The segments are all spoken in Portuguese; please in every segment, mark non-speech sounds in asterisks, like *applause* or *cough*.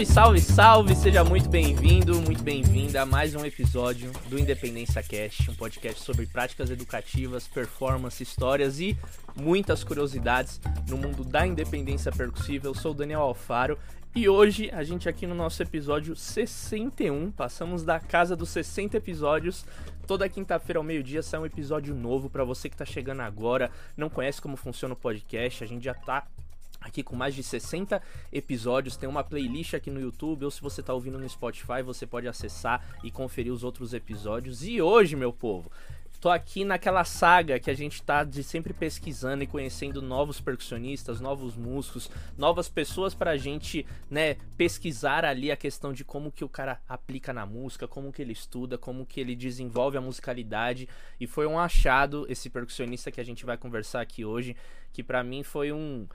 Salve, salve, salve! Seja muito bem-vindo, muito bem-vinda a mais um episódio do Independência Cast, um podcast sobre práticas educativas, performance, histórias e muitas curiosidades no mundo da independência percussiva. Eu sou o Daniel Alfaro e hoje a gente aqui no nosso episódio 61, passamos da casa dos 60 episódios. Toda quinta-feira ao meio-dia sai um episódio novo para você que tá chegando agora, não conhece como funciona o podcast, a gente já tá aqui com mais de 60 episódios, tem uma playlist aqui no YouTube, ou se você está ouvindo no Spotify, você pode acessar e conferir os outros episódios. E hoje, meu povo, tô aqui naquela saga que a gente tá de sempre pesquisando e conhecendo novos percussionistas, novos músicos, novas pessoas pra gente, né, pesquisar ali a questão de como que o cara aplica na música, como que ele estuda, como que ele desenvolve a musicalidade. E foi um achado esse percussionista que a gente vai conversar aqui hoje, que para mim foi um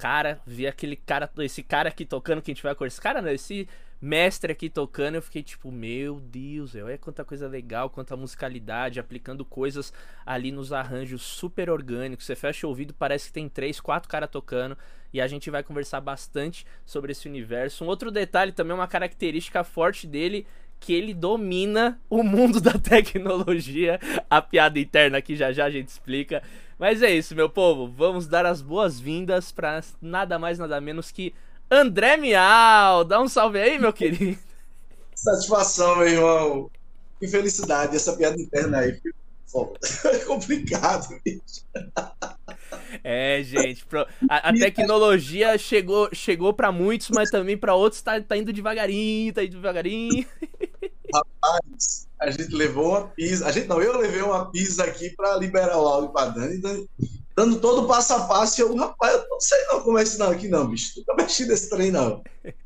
cara, vi aquele cara, esse cara aqui tocando, que a gente vai com esse cara, não, esse mestre aqui tocando, eu fiquei tipo, meu Deus, olha quanta coisa legal, quanta musicalidade, aplicando coisas ali nos arranjos super orgânicos. Você fecha o ouvido, parece que tem três, quatro caras tocando. E a gente vai conversar bastante sobre esse universo. Um outro detalhe também, uma característica forte dele que ele domina o mundo *laughs* da tecnologia. A piada interna que já já a gente explica. Mas é isso, meu povo. Vamos dar as boas-vindas para nada mais, nada menos que André Miau. Dá um salve aí, meu querido. *laughs* Satisfação, meu irmão. Que felicidade essa piada interna aí. *laughs* É complicado, bicho. É, gente, a, a, tecnologia chegou, chegou para muitos, mas também para outros tá, tá indo devagarinho, tá indo devagarinho. *laughs* Rapaz, a gente levou uma pizza, a gente não, eu levei uma pizza aqui para liberar o áudio para Dani, dando, dando todo o passo a passo, e eu, rapaz, eu não sei não como é isso não aqui não, bicho, nunca mexi nesse trem não.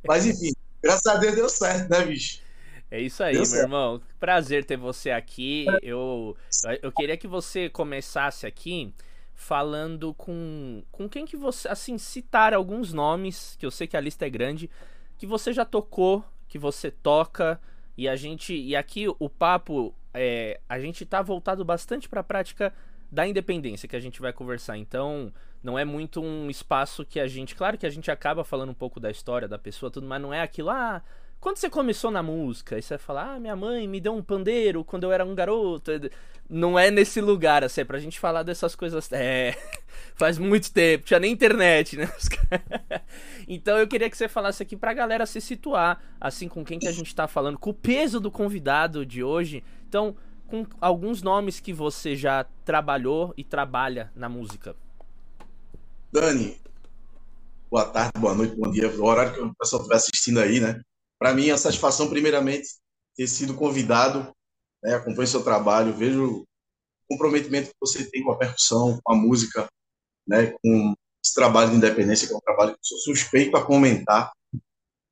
Mas enfim, graças a Deus deu certo, né, bicho? É isso aí, Deu meu certo. irmão. Prazer ter você aqui. Eu, eu queria que você começasse aqui falando com, com quem que você, assim, citar alguns nomes, que eu sei que a lista é grande, que você já tocou, que você toca, e a gente, e aqui o papo, é, a gente tá voltado bastante para a prática da independência que a gente vai conversar. Então, não é muito um espaço que a gente, claro que a gente acaba falando um pouco da história da pessoa, tudo, mas não é aquilo ah, quando você começou na música, aí você falar, ah, minha mãe me deu um pandeiro quando eu era um garoto. Não é nesse lugar, assim, é pra gente falar dessas coisas. É. *laughs* Faz muito tempo, tinha nem internet, né? *laughs* *laughs* então eu queria que você falasse aqui pra galera se situar, assim, com quem que a gente tá falando, com o peso do convidado de hoje. Então, com alguns nomes que você já trabalhou e trabalha na música. Dani, boa tarde, boa noite, bom dia. O horário que o pessoal estiver assistindo aí, né? Para mim, a satisfação, primeiramente, ter sido convidado, né, acompanho seu trabalho, vejo o comprometimento que você tem com a percussão, com a música, né, com esse trabalho de independência, que é um trabalho que eu sou suspeito a comentar.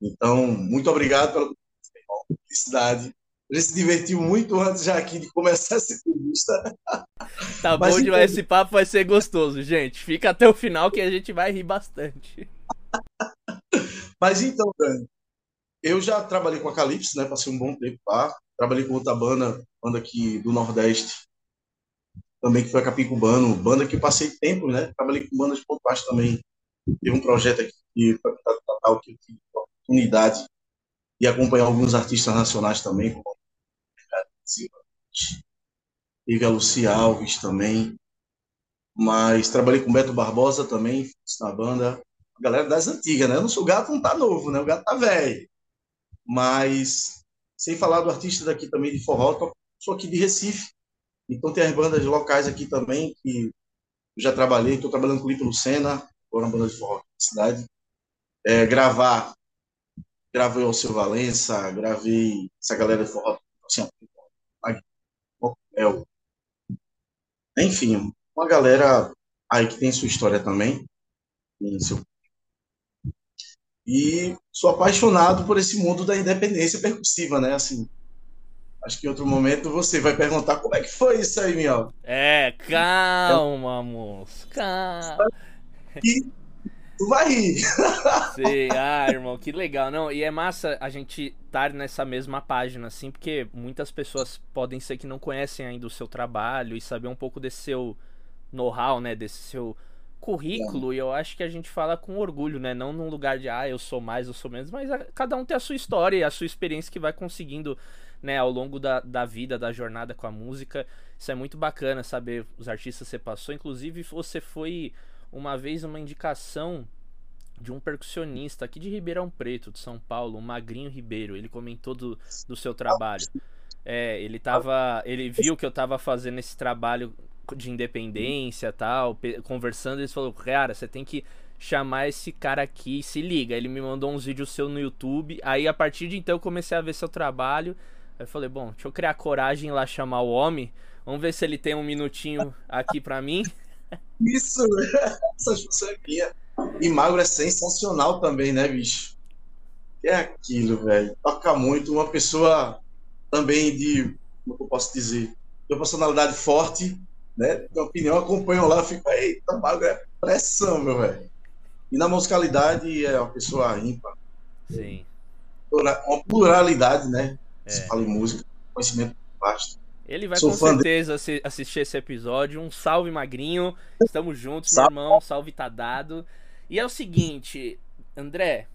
Então, muito obrigado pela felicidade. A gente se divertiu muito antes já aqui de começar essa entrevista. Tá *laughs* Mas, bom demais, esse papo vai ser gostoso, gente. Fica até o final que a gente vai rir bastante. *laughs* Mas então, Dani, eu já trabalhei com a Calypso, né? Passei um bom tempo lá. Trabalhei com outra banda, banda aqui do Nordeste, também que foi a Capicubano, banda que eu passei tempo, né? Trabalhei com bandas pontuais também. Teve um projeto aqui que que eu tive a oportunidade de acompanhar alguns artistas nacionais também, como Iga Luci Alves também. Mas trabalhei com Beto Barbosa também, na banda. A galera das antigas, né? Eu não sou gato, não tá novo, né? O gato tá velho. Mas, sem falar do artista daqui também de forró, sou aqui de Recife. Então tem as bandas locais aqui também, que eu já trabalhei, estou trabalhando com o Lipe Lucena, agora uma banda de forró na cidade. É, gravar, gravei o Seu Valença, gravei essa galera de forró, assim, é, enfim, uma galera aí que tem sua história também, tem seu e sou apaixonado por esse mundo da independência percussiva, né? Assim, acho que em outro momento você vai perguntar como é que foi isso aí, Miel. É, calma, moço, calma. E tu vai rir. Sim, ah, irmão, que legal. Não, e é massa a gente estar nessa mesma página, assim, porque muitas pessoas podem ser que não conhecem ainda o seu trabalho e saber um pouco desse seu know-how, né? Desse seu currículo e eu acho que a gente fala com orgulho, né? Não num lugar de, ah, eu sou mais, eu sou menos, mas a, cada um tem a sua história e a sua experiência que vai conseguindo, né, ao longo da, da vida, da jornada com a música. Isso é muito bacana saber os artistas que você passou. Inclusive, você foi uma vez uma indicação de um percussionista aqui de Ribeirão Preto, de São Paulo, o Magrinho Ribeiro. Ele comentou do, do seu trabalho. É, ele tava. Ele viu que eu tava fazendo esse trabalho de independência tal, conversando, eles falou, cara, você tem que chamar esse cara aqui, se liga. Ele me mandou uns vídeos seu no YouTube. Aí a partir de então eu comecei a ver seu trabalho. Aí eu falei, bom, deixa eu criar coragem lá chamar o homem. Vamos ver se ele tem um minutinho aqui pra mim. *laughs* Isso, *laughs* essa discussão é minha. E Magro é sensacional também, né, bicho? É aquilo, velho. Toca muito. Uma pessoa também de, como eu posso dizer, de uma personalidade forte, né? Minha opinião, acompanham lá, fico, eita, Magro é pressão, meu velho. E na musicalidade é uma pessoa ímpar. Sim. Uma pluralidade, né? É. Se fala em música, conhecimento vasto. Ele vai Sou com certeza assistir esse episódio. Um salve, Magrinho. Estamos juntos, salve. meu irmão. Salve tá dado. E é o seguinte, André.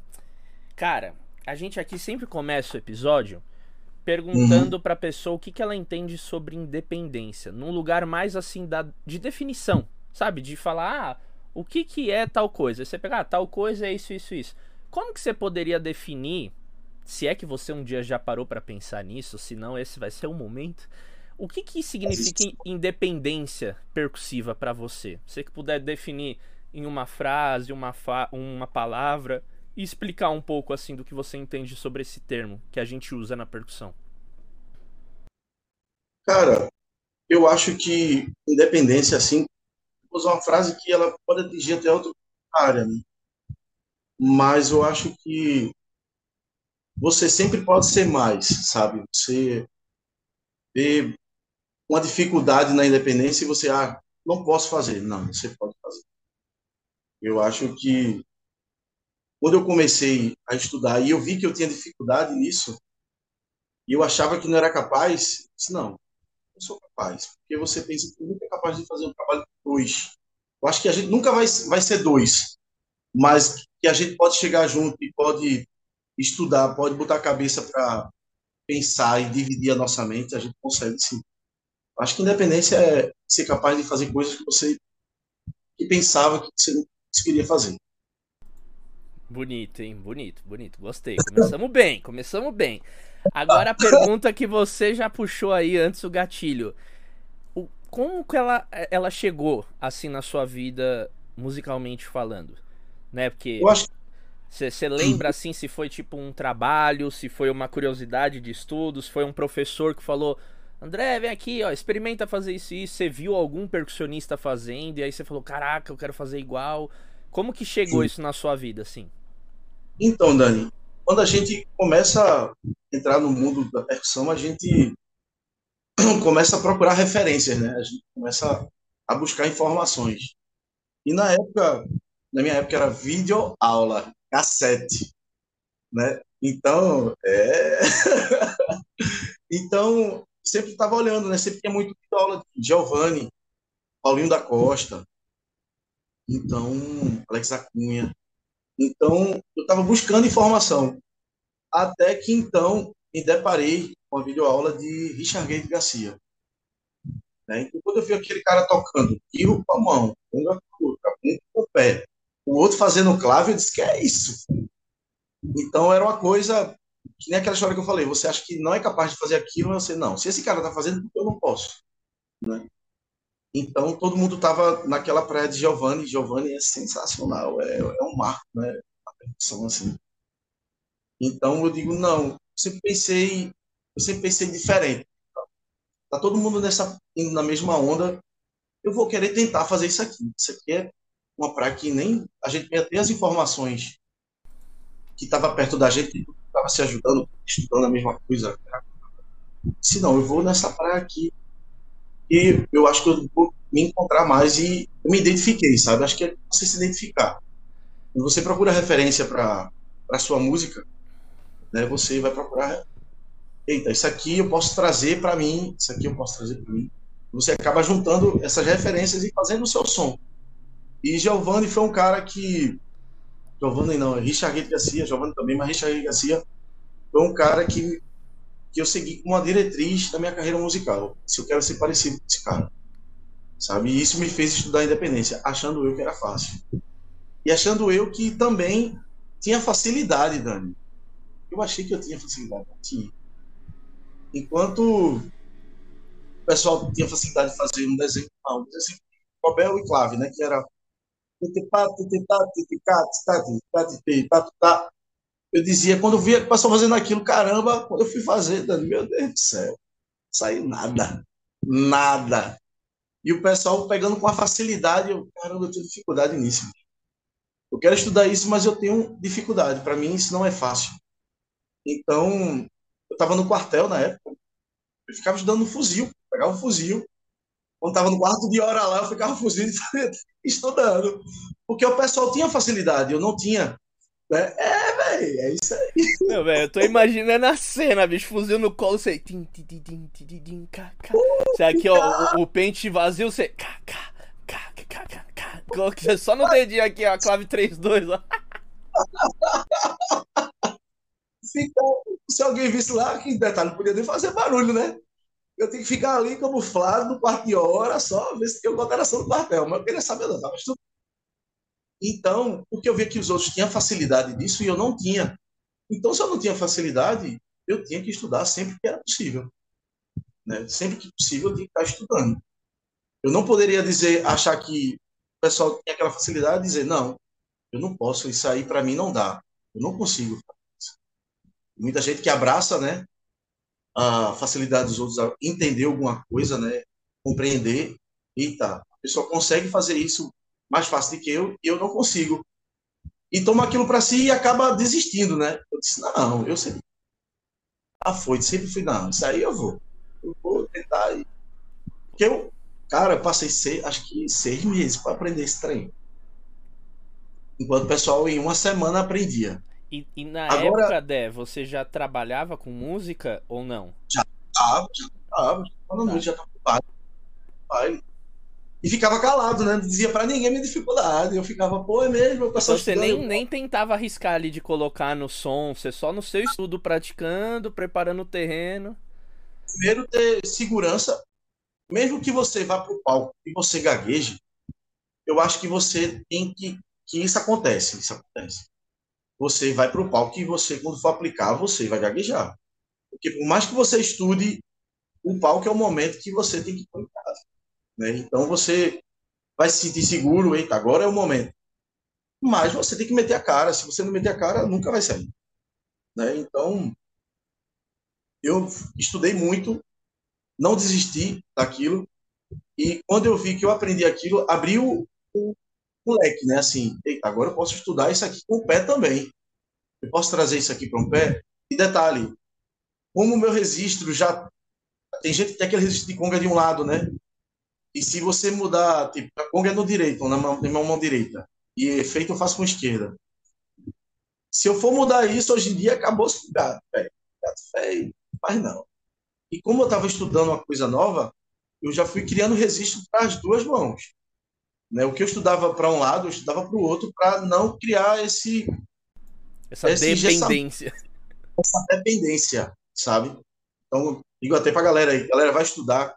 Cara, a gente aqui sempre começa o episódio perguntando uhum. pra pessoa o que, que ela entende sobre independência. Num lugar mais assim da, de definição. Sabe? De falar, ah, o que, que é tal coisa? Você pegar, ah, tal coisa é isso, isso, isso. Como que você poderia definir, se é que você um dia já parou para pensar nisso, se não esse vai ser o momento, o que, que significa independência percussiva para você? Você que puder definir em uma frase, uma, fa uma palavra e explicar um pouco assim do que você entende sobre esse termo que a gente usa na percussão. Cara, eu acho que independência assim, vou usar uma frase que ela pode atingir até outra área, né? mas eu acho que você sempre pode ser mais, sabe? Você vê uma dificuldade na independência e você, ah, não posso fazer. Não, você pode fazer. Eu acho que quando eu comecei a estudar e eu vi que eu tinha dificuldade nisso, e eu achava que não era capaz, disse, não, eu sou capaz. Porque você pensa que nunca é capaz de fazer um trabalho dois. Eu acho que a gente nunca vai, vai ser dois, mas que a gente pode chegar junto e pode estudar, pode botar a cabeça para pensar e dividir a nossa mente, a gente consegue sim. Acho que independência é ser capaz de fazer coisas que você que pensava que você não queria fazer. Bonito, hein? Bonito, bonito. Gostei. Começamos bem, começamos bem. Agora a pergunta que você já puxou aí antes o gatilho. O, como que ela, ela chegou assim na sua vida, musicalmente falando? Né? Porque. Você lembra assim se foi tipo um trabalho, se foi uma curiosidade de estudos, foi um professor que falou: André, vem aqui, ó, experimenta fazer isso e isso. Você viu algum percussionista fazendo e aí você falou, caraca, eu quero fazer igual. Como que chegou Sim. isso na sua vida, assim? Então, Dani, quando a gente começa a entrar no mundo da percussão, a gente *clears throat* começa a procurar referências, né? A gente começa a buscar informações. E na época, na minha época era vídeo aula, cassete, né? Então, é... *laughs* então sempre estava olhando, né? Sempre tinha muito aula de Giovanni, Paulinho da Costa, então, Alex Acunha. Então, eu estava buscando informação. Até que, então, me deparei com a videoaula de Richard Gate Garcia. Né? Então, quando eu vi aquele cara tocando tiro com a mão, com a com o pé, o outro fazendo clave, eu disse que é isso. Então, era uma coisa que nem aquela história que eu falei, você acha que não é capaz de fazer aquilo, você não. Se esse cara está fazendo, eu não posso. Né? Então todo mundo estava naquela praia de Giovanni. Giovanni é sensacional, é, é um marco, né? A percussão assim. Então eu digo não, eu sempre pensei, eu sempre pensei diferente. Tá todo mundo nessa indo na mesma onda. Eu vou querer tentar fazer isso aqui. Isso aqui é uma praia que nem a gente ia ter as informações que estava perto da gente, estava se ajudando, estudando a mesma coisa. Se não, eu vou nessa praia aqui. E eu acho que eu vou me encontrar mais e eu me identifiquei, sabe? Acho que é você se identificar. Quando você procura referência para a sua música, né, você vai procurar. Eita, isso aqui eu posso trazer para mim, isso aqui eu posso trazer para mim. Você acaba juntando essas referências e fazendo o seu som. E Giovanni foi um cara que. Giovanni não, é Richard Garcia, Giovanni também, mas Richard Garcia foi um cara que, que eu segui como uma diretriz da minha carreira musical. Se eu quero ser parecido com esse cara. Sabe? E isso me fez estudar independência, achando eu que era fácil. E achando eu que também tinha facilidade, Dani. Eu achei que eu tinha facilidade. Tinha. Enquanto o pessoal tinha facilidade de fazer um desenho, não, um desenho Cobel e Clave, né? Que era eu dizia, quando eu via o pessoal fazendo aquilo, caramba, quando eu fui fazer, Dani, meu Deus do céu, saiu nada, nada. E o pessoal pegando com a facilidade, eu, caramba, eu tenho dificuldade nisso. Eu quero estudar isso, mas eu tenho dificuldade. Para mim, isso não é fácil. Então, eu estava no quartel na época, eu ficava estudando no fuzil, pegava um fuzil. Quando estava no quarto de hora lá, eu ficava fuzil *laughs* estudando. Porque o pessoal tinha facilidade, eu não tinha. Né? É, velho, é isso aí. Meu, velho, eu tô imaginando a cena, bicho, fuzil no colo, você. Tim, tim, tim, tim, tim, tim, Você aqui, ó, o, o pente vazio, você. Coloca só no dedinho aqui, ó, a clave 3-2, ó. Se alguém visse lá, que detalhe, não podia nem fazer barulho, né? Eu tenho que ficar ali camuflado no quarto de hora, só ver se tem alguma alteração do quartel. Mas eu queria saber, não, tava estudando. Então, porque eu via que os outros tinham facilidade disso e eu não tinha. Então, se eu não tinha facilidade, eu tinha que estudar sempre que era possível. Né? Sempre que possível, eu tinha que estar estudando. Eu não poderia dizer, achar que o pessoal tinha aquela facilidade de dizer, não, eu não posso, isso aí para mim não dá. Eu não consigo. Muita gente que abraça, né, a facilidade dos outros a entender alguma coisa, né, compreender. Eita, a pessoa consegue fazer isso mais fácil do que eu e eu não consigo. E toma aquilo para si e acaba desistindo, né? Eu disse, não, eu sei. Ah, foi, sempre fui, não, isso aí eu vou. Eu vou tentar. Porque eu, cara, eu passei seis, acho que seis meses para aprender esse trem. Enquanto o pessoal em uma semana aprendia. E, e na Agora, época, Dé, você já trabalhava com música ou não? Já estava, já estava. Quando tá. já estava no baile. E ficava calado, né? Não dizia para ninguém minha dificuldade. Eu ficava, pô, é mesmo. Eu então você nem, nem tentava arriscar ali de colocar no som, você só no seu estudo praticando, preparando o terreno. Primeiro ter segurança, mesmo que você vá para o palco e você gagueje, eu acho que você tem que que isso acontece, isso acontece. Você vai para o palco e você, quando for aplicar, você vai gaguejar. Porque por mais que você estude, o palco é o momento que você tem que. Né? Então você vai se sentir seguro, eita, agora é o momento. Mas você tem que meter a cara. Se você não meter a cara, nunca vai sair. Né? Então, eu estudei muito, não desisti daquilo. E quando eu vi que eu aprendi aquilo, abriu o, o leque, né? Assim, eita, agora eu posso estudar isso aqui com o pé também. Eu posso trazer isso aqui para um pé. E detalhe, como o meu registro já tem gente que tem aquele registro de conga de um lado, né? E se você mudar, tipo, a conga é no direito, na mão, na mão direita, e efeito eu faço com a esquerda. Se eu for mudar isso, hoje em dia acabou o gato, velho. Gato feio, mas não. E como eu estava estudando uma coisa nova, eu já fui criando registro para as duas mãos. Né? O que eu estudava para um lado, eu estudava para o outro, para não criar esse. Essa esse, dependência. Essa, essa, dependência, sabe? Então, digo até para a galera aí: galera, vai estudar,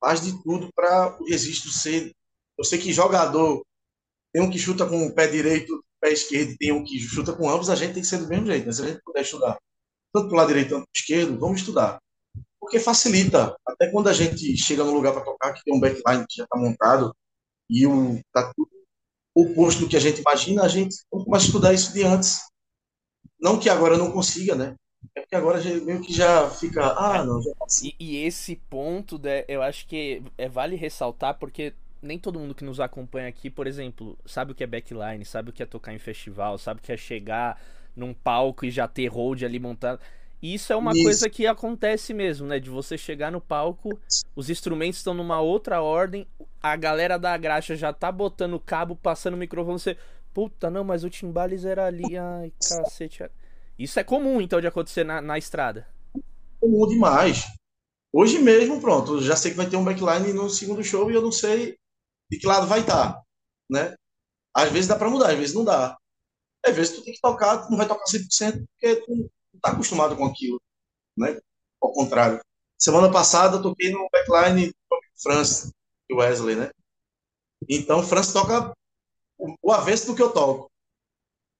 faz de tudo para o registro ser. Eu sei que jogador tem um que chuta com o pé direito, pé esquerdo, tem um que chuta com ambos, a gente tem que ser do mesmo jeito. Né? Se a gente puder estudar tanto para o lado direito quanto para o esquerdo, vamos estudar. Porque facilita. Até quando a gente chega no lugar para tocar, que tem um backline que já está montado, e o, tá tudo oposto do que a gente imagina, a gente começa a estudar isso de antes. Não que agora não consiga, né? É porque agora já, meio que já fica, ah, não, já e, e, esse ponto, né, eu acho que é, vale ressaltar, porque nem todo mundo que nos acompanha aqui, por exemplo, sabe o que é backline, sabe o que é tocar em festival, sabe o que é chegar num palco e já ter hold ali montado. E isso é uma isso. coisa que acontece mesmo, né? De você chegar no palco, os instrumentos estão numa outra ordem, a galera da graxa já tá botando o cabo, passando o microfone, você. Puta, não, mas o timbales era ali, ai, cacete. Isso é comum, então, de acontecer na, na estrada. Comum demais. Hoje mesmo, pronto, já sei que vai ter um backline no segundo show e eu não sei de que lado vai estar. Né? Às vezes dá para mudar, às vezes não dá. Às vezes tu tem que tocar, tu não vai tocar 100% porque tu não tá acostumado com aquilo, né? Ao contrário. Semana passada eu toquei no backline do France e Wesley, né? Então, France toca o avesso do que eu toco.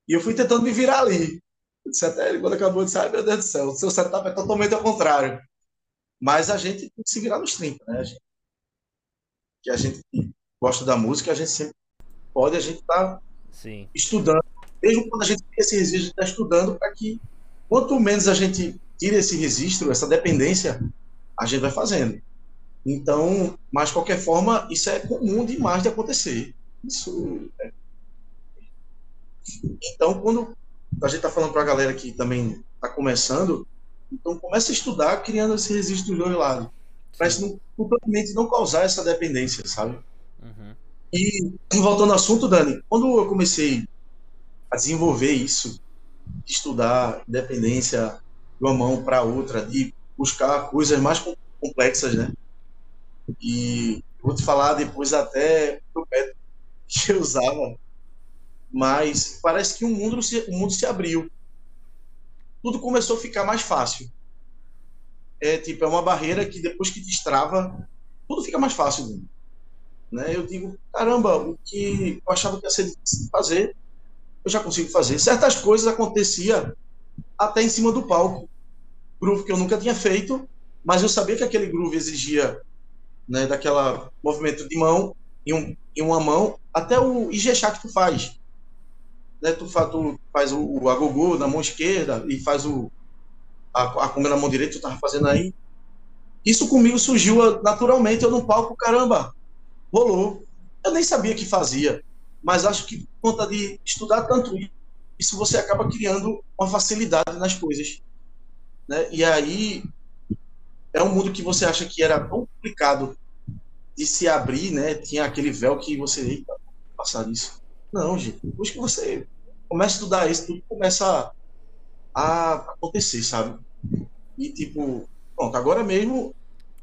E eu fui tentando me virar ali. Disse até ele, quando acabou, eu disse, ai meu Deus do céu, o seu setup é totalmente ao contrário. Mas a gente tem que se virar nos 30, né? A gente, que a gente gosta da música, a gente sempre pode, a gente tá Sim. estudando. Mesmo quando a gente tem esse registro, a gente está estudando para que quanto menos a gente tira esse registro, essa dependência, a gente vai fazendo. Então, mas de qualquer forma, isso é comum demais de acontecer. Isso é... Então, quando a gente está falando para a galera que também está começando, então começa a estudar criando esse registro dos dois lados. Para isso não, totalmente não causar essa dependência, sabe? Uhum. E voltando ao assunto, Dani, quando eu comecei a desenvolver isso, estudar independência de uma mão para outra, de buscar coisas mais complexas, né? E vou te falar depois até do método que eu usava, mas parece que o mundo se, o mundo se abriu. Tudo começou a ficar mais fácil. É tipo, é uma barreira que depois que destrava, tudo fica mais fácil. Né? Eu digo, caramba, o que eu achava que ia ser difícil de fazer, eu já consigo fazer. Certas coisas acontecia até em cima do palco. Groove que eu nunca tinha feito, mas eu sabia que aquele groove exigia né, daquela movimento de mão em, um, em uma mão, até o Ijexá que tu faz. Né, tu, faz, tu faz o, o agogô na mão esquerda e faz o, a, a conga na mão direita, tu tava fazendo aí. Isso comigo surgiu naturalmente, eu no palco, caramba, rolou. Eu nem sabia que fazia, mas acho que por conta de estudar tanto isso, você acaba criando uma facilidade nas coisas. Né? E aí é um mundo que você acha que era complicado de se abrir, né? Tinha aquele véu que você eita, passar isso. Não, gente. Depois que você começa a estudar isso, tudo começa a, acontecer, sabe? E tipo, pronto, agora mesmo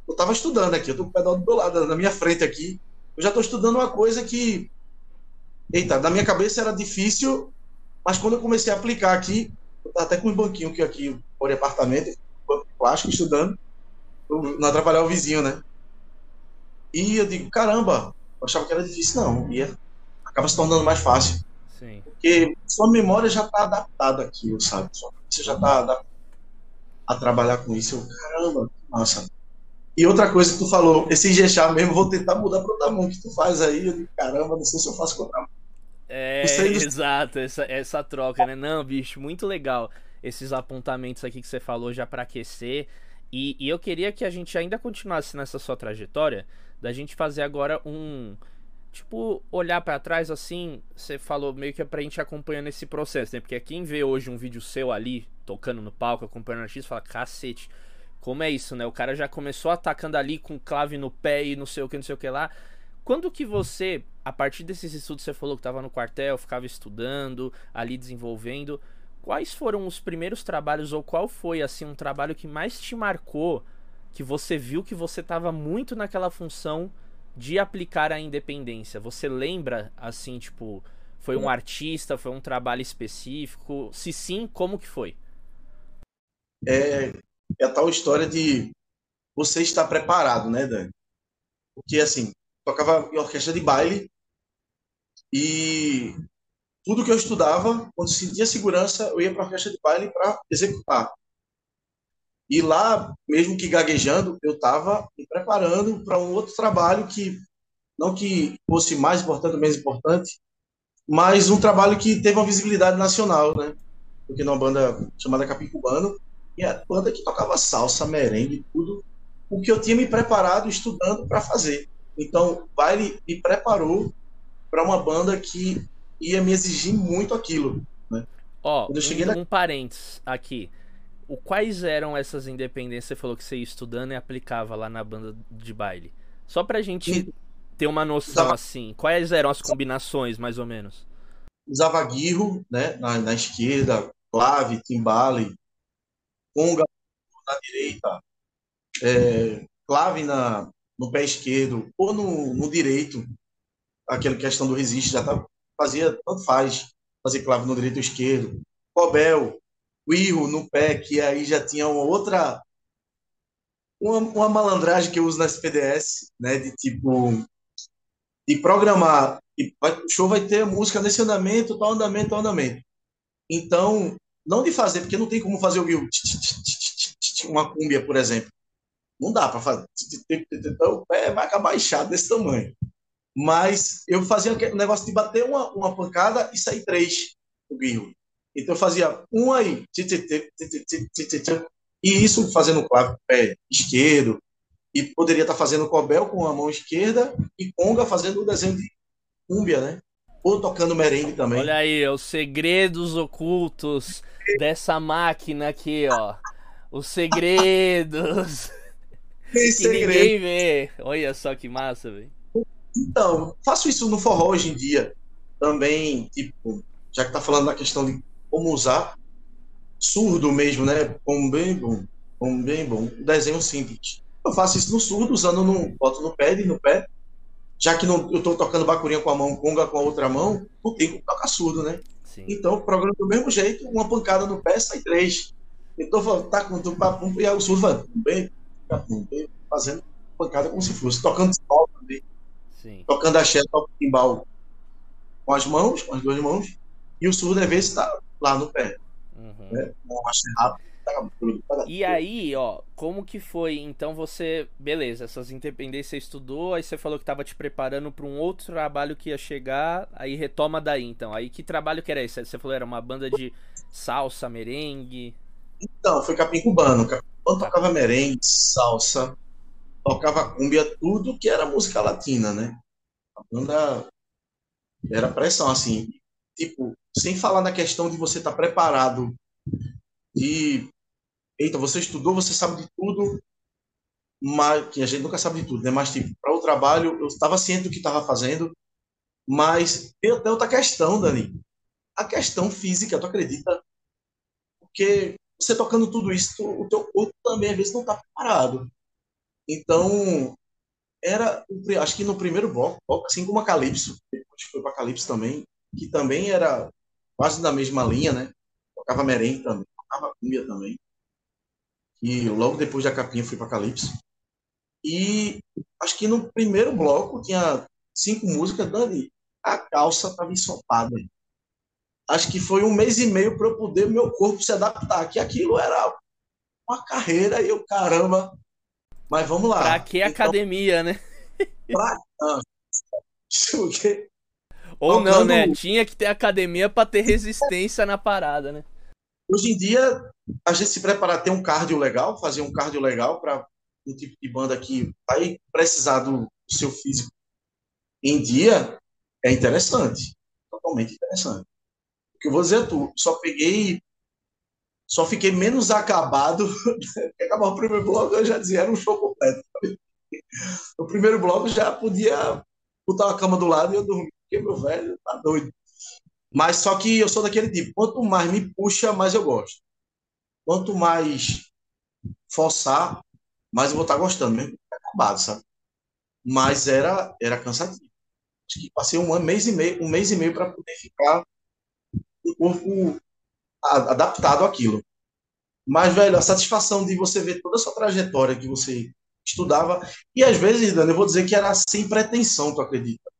eu estava estudando aqui, eu tô com o pedal do meu lado, na minha frente aqui. Eu já estou estudando uma coisa que, eita, na minha cabeça era difícil, mas quando eu comecei a aplicar aqui, eu tava até com um banquinho que aqui, por apartamento, plástico, estudando, não atrapalhar o vizinho, né? E eu digo, caramba, eu achava que era difícil, não. E é, acaba se tornando mais fácil. Sim. Porque sua memória já está adaptada àquilo, sabe? Você já está a trabalhar com isso. Eu, caramba, massa. E outra coisa que tu falou, esse Ijexá mesmo, vou tentar mudar para outra mão que tu faz aí. Eu digo, caramba, não sei se eu faço com outra mão. É, exato, essa, essa troca, né? Não, bicho, muito legal esses apontamentos aqui que você falou já para aquecer. E, e, eu queria que a gente ainda continuasse nessa sua trajetória, da gente fazer agora um. Tipo, olhar para trás assim, você falou meio que é pra gente acompanhando esse processo, né? Porque quem vê hoje um vídeo seu ali, tocando no palco, acompanhando o artista, fala, cacete, como é isso, né? O cara já começou atacando ali com clave no pé e não sei o que, não sei o que lá. Quando que você, a partir desses estudos, você falou que tava no quartel, ficava estudando, ali desenvolvendo quais foram os primeiros trabalhos ou qual foi assim um trabalho que mais te marcou, que você viu que você estava muito naquela função de aplicar a independência? Você lembra assim, tipo, foi um artista, foi um trabalho específico? Se sim, como que foi? É, é a tal história de você estar preparado, né, Dani? Porque assim, tocava em orquestra de baile e tudo que eu estudava, quando sentia segurança, eu ia para a orquestra de baile para executar. E lá, mesmo que gaguejando, eu estava me preparando para um outro trabalho que, não que fosse mais importante ou menos importante, mas um trabalho que teve uma visibilidade nacional, né? Porque numa banda chamada Capim Cubano, e a banda que tocava salsa, merengue, tudo, o que eu tinha me preparado estudando para fazer. Então, o baile me preparou para uma banda que ia me exigir muito aquilo. Né? Ó, cheguei um, na... um parênteses aqui. O, quais eram essas independências? Você falou que você ia estudando e aplicava lá na banda de baile. Só pra gente e... ter uma noção Usava... assim. Quais eram as combinações, mais ou menos? Usava guirro, né? Na, na esquerda, clave, timbale, conga na direita, é, clave na, no pé esquerdo ou no, no direito, aquela questão do resiste, já tá, fazia, tanto faz, fazer clave no direito ou esquerdo. Cobel, o Irro no pé, que aí já tinha uma outra. Uma, uma malandragem que eu uso na SPDS, né? De tipo. De programar. E vai, o show vai ter música nesse andamento, tal andamento, tal andamento. Então, não de fazer, porque não tem como fazer o uma cúmbia, por exemplo. Não dá para fazer. Então, o pé vai acabar inchado desse tamanho. Mas eu fazia o negócio de bater uma, uma pancada e sair três o guirro. Então eu fazia um aí, e isso fazendo o pé esquerdo, e poderia estar fazendo cobel com a mão esquerda e conga fazendo o desenho de cúmbia, né? Ou tocando merengue também. Olha aí, os segredos ocultos dessa máquina aqui, ó. Os segredos. *laughs* que segredo. ninguém vê. Olha só que massa, velho. Então, faço isso no forró hoje em dia. Também, tipo, já que tá falando da questão de como usar, surdo mesmo, né? Bom, bem bom, bom, bem bom. Desenho simples. Eu faço isso no surdo, usando no. boto no pé, no pé. Já que não, eu tô tocando bacurinha com a mão, conga com a outra mão, não tem como tocar surdo, né? Sim. Então, o programa do mesmo jeito, uma pancada no pé, sai três. Então, tá com o papo, e aí o surdo vai, bem, bem, fazendo pancada como se fosse, tocando sol também. Sim. Tocando axé, toca timbal com as mãos, com as duas mãos, e o surdo às vezes está lá no pé. Uhum. Né? Rápido. Tá e aí, ó, como que foi? Então você, beleza, essas independências você estudou, aí você falou que estava te preparando para um outro trabalho que ia chegar, aí retoma daí, então. Aí que trabalho que era esse? Você falou era uma banda de salsa, merengue? Então, foi capim cubano. Capim cubano tocava merengue, salsa, tocava cumbia, tudo que era música latina, né? A banda era pressão, assim, tipo, sem falar na questão de você estar tá preparado e eita, você estudou, você sabe de tudo, mas que a gente nunca sabe de tudo, né? Mas tipo, para o trabalho, eu estava ciente do que estava fazendo, mas tem até outra questão, Dani. A questão física, tu acredita? Porque você tocando tudo isso, o teu corpo também às vezes não está preparado. Então, era, acho que no primeiro bloco, assim como a Calypso, depois foi para Calypso também, que também era quase da mesma linha, né? Tocava merengue também, tocava cumbia também. E logo depois da capinha fui para Calypso. E acho que no primeiro bloco tinha cinco músicas, Dani, a calça estava ensopada. Acho que foi um mês e meio para eu poder meu corpo se adaptar, que aquilo era uma carreira e eu, caramba, mas vamos lá. Pra que então, academia, né? Pra... *laughs* Ou não, né? Tinha que ter academia para ter resistência na parada, né? Hoje em dia, a gente se prepara ter um cardio legal, fazer um cardio legal para um tipo de banda que vai precisar do, seu físico em dia, é interessante. Totalmente interessante. O que eu vou dizer tu, só peguei só fiquei menos acabado. *laughs* Acabar o primeiro bloco, eu já dizia, era um show completo. O primeiro bloco já podia botar a cama do lado e eu dormir, porque meu velho tá doido. Mas só que eu sou daquele tipo, quanto mais me puxa, mais eu gosto. Quanto mais forçar, mais eu vou estar tá gostando, mesmo acabado, sabe? Mas era, era cansativo. Acho que passei um, ano, mês e meio, um mês e meio para poder ficar o corpo adaptado àquilo. Mas, velho, a satisfação de você ver toda a sua trajetória que você estudava, e às vezes, Dani, eu vou dizer que era sem pretensão, tu acredita?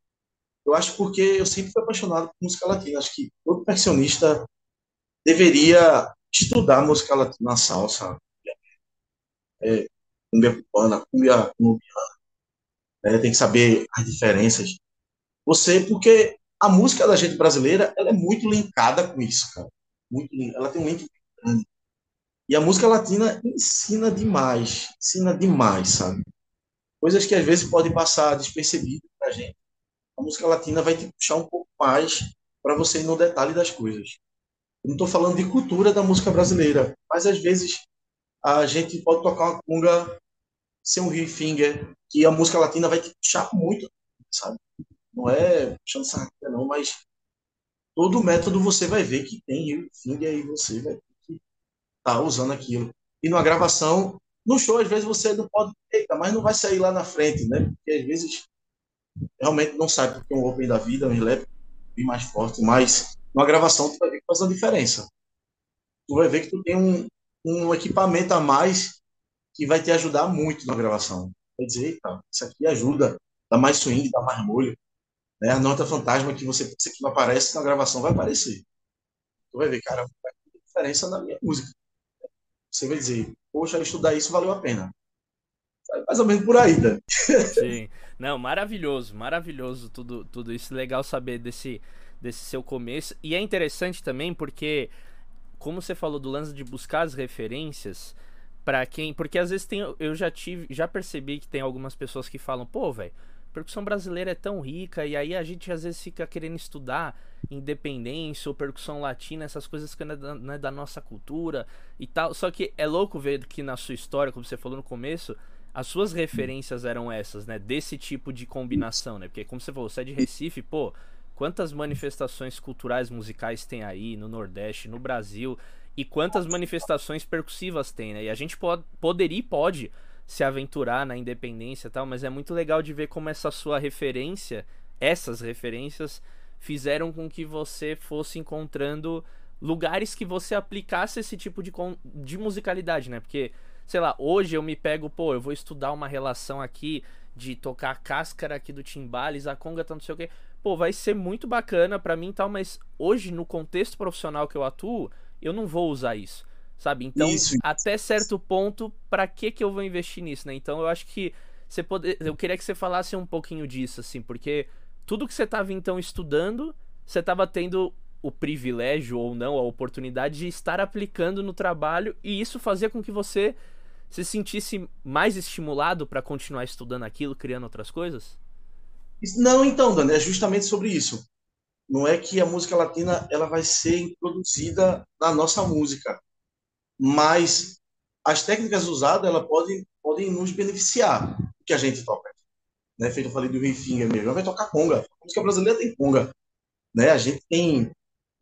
Eu acho porque eu sempre fui apaixonado por música latina. Acho que todo percussionista deveria estudar música latina, salsa, é, cumbia cubana, cumbia colombiana. É, tem que saber as diferenças. Você, porque a música da gente brasileira, ela é muito linkada com isso, cara muito ela tem um link grande. E a música latina ensina demais, ensina demais, sabe? Coisas que às vezes podem passar despercebidas pra gente. A música latina vai te puxar um pouco mais para você ir no detalhe das coisas. Eu não estou falando de cultura da música brasileira, mas às vezes a gente pode tocar uma conga sem um riff finger, que a música latina vai te puxar muito, sabe? Não é puxando sardinha não, mas todo método você vai ver que tem fim, e aí você vai estar tá usando aquilo. E numa gravação, no show, às vezes você não pode, eita, mas não vai sair lá na frente, né? Porque às vezes realmente não sai porque é um open da vida, um slap bem mais forte, mas uma gravação tu vai ver que faz uma diferença. Tu vai ver que tu tem um, um equipamento a mais que vai te ajudar muito na gravação. Vai dizer, eita, isso aqui ajuda, dá mais swing, dá mais molho. Né? A nota fantasma que você pensa que não aparece na gravação vai aparecer. Tu vai ver, cara, vai ter diferença na minha música. Você vai dizer, poxa, estudar isso valeu a pena. Mais ou menos por aí, né? Sim. Não, maravilhoso, maravilhoso tudo, tudo isso. Legal saber desse, desse seu começo. E é interessante também porque, como você falou do lance de buscar as referências, para quem. Porque às vezes tem. Eu já tive. Já percebi que tem algumas pessoas que falam, pô, velho, percussão brasileira é tão rica, e aí a gente às vezes fica querendo estudar independência ou percussão latina, essas coisas que não é, da, não é da nossa cultura e tal. Só que é louco ver que na sua história, como você falou no começo, as suas referências eram essas, né? Desse tipo de combinação, né? Porque, como você falou, você é de Recife, pô, quantas manifestações culturais musicais tem aí no Nordeste, no Brasil, e quantas manifestações percussivas tem, né? E a gente pode, poderia e pode se aventurar na independência e tal, mas é muito legal de ver como essa sua referência, essas referências, fizeram com que você fosse encontrando lugares que você aplicasse esse tipo de, de musicalidade, né? Porque sei lá, hoje eu me pego, pô, eu vou estudar uma relação aqui de tocar a cáscara aqui do timbales, a conga tá não sei o quê. Pô, vai ser muito bacana para mim e tal, mas hoje no contexto profissional que eu atuo, eu não vou usar isso. Sabe? Então, isso. até certo ponto, para que que eu vou investir nisso, né? Então, eu acho que você poder, eu queria que você falasse um pouquinho disso assim, porque tudo que você tava então estudando, você tava tendo o privilégio ou não, a oportunidade de estar aplicando no trabalho e isso fazia com que você se sentisse mais estimulado para continuar estudando aquilo, criando outras coisas? Não, então, Dani, é justamente sobre isso. Não é que a música latina ela vai ser introduzida na nossa música, mas as técnicas usadas ela podem podem nos beneficiar que a gente toca. Né? Feito eu falei do Rifinha mesmo, vai tocar conga. A música brasileira tem conga, né? A gente tem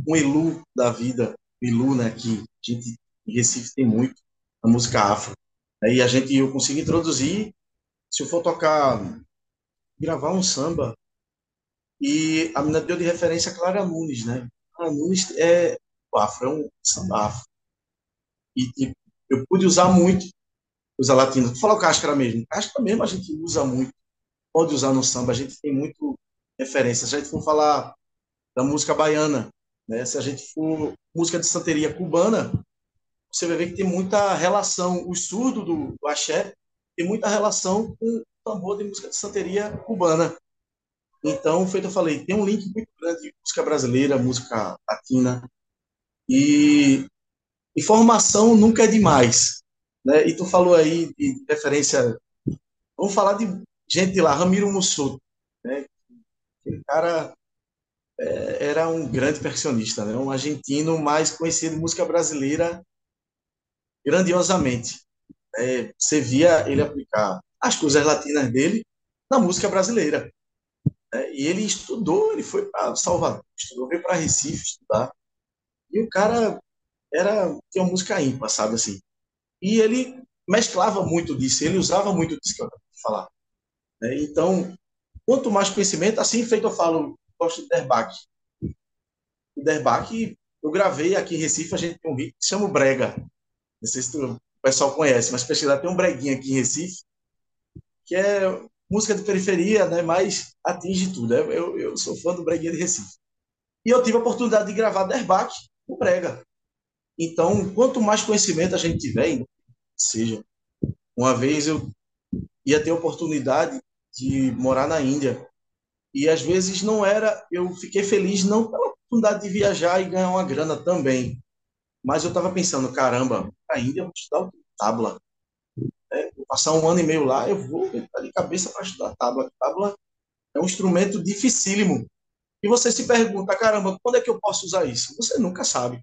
um elu da vida, elu, né? Que a gente em Recife tem muito a música afro. Aí a gente eu consigo introduzir, se eu for tocar, gravar um samba, e a menina deu de referência a Clara Nunes, né? Clara Nunes é afro, é um samba afro. E, e eu pude usar muito os latinos. Tu falou cáscara mesmo. Cáscara mesmo a gente usa muito. Pode usar no samba, a gente tem muito referência. Se a gente for falar da música baiana, né? se a gente for música de santeria cubana, você vai ver que tem muita relação, o surdo do, do axé tem muita relação com o tambor de música de santeria cubana. Então, feito eu falei, tem um link muito grande de música brasileira, música latina. E informação nunca é demais. Né? E tu falou aí de referência. Vamos falar de gente de lá, Ramiro Mussoto. Né? Aquele cara é, era um grande percussionista, né? um argentino mais conhecido música brasileira grandiosamente. É, você via ele aplicar as coisas latinas dele na música brasileira. É, e ele estudou, ele foi para Salvador, estudou, veio para Recife estudar. E o cara era tinha uma música ímpar, sabe assim. E ele mesclava muito disso, ele usava muito disso que eu acabei de falar. É, então, quanto mais conhecimento, assim feito eu falo, gosto de Derbach. O Derbach, eu gravei aqui em Recife, a gente tem um hit que chama Brega. Não sei se tu, o pessoal conhece, mas pesquisar tem um breguinho aqui em Recife, que é música de periferia, né, mas atinge tudo. Eu, eu sou fã do breguinho de Recife. E eu tive a oportunidade de gravar Derbach no brega. Então, quanto mais conhecimento a gente tiver, seja, uma vez eu ia ter a oportunidade de morar na Índia. E às vezes não era, eu fiquei feliz não pela oportunidade de viajar e ganhar uma grana também, mas eu estava pensando, caramba, a Índia eu vou estudar o tábua. É, vou passar um ano e meio lá, eu vou estar de cabeça para estudar tábua. Tábua é um instrumento dificílimo. E você se pergunta, caramba, quando é que eu posso usar isso? Você nunca sabe.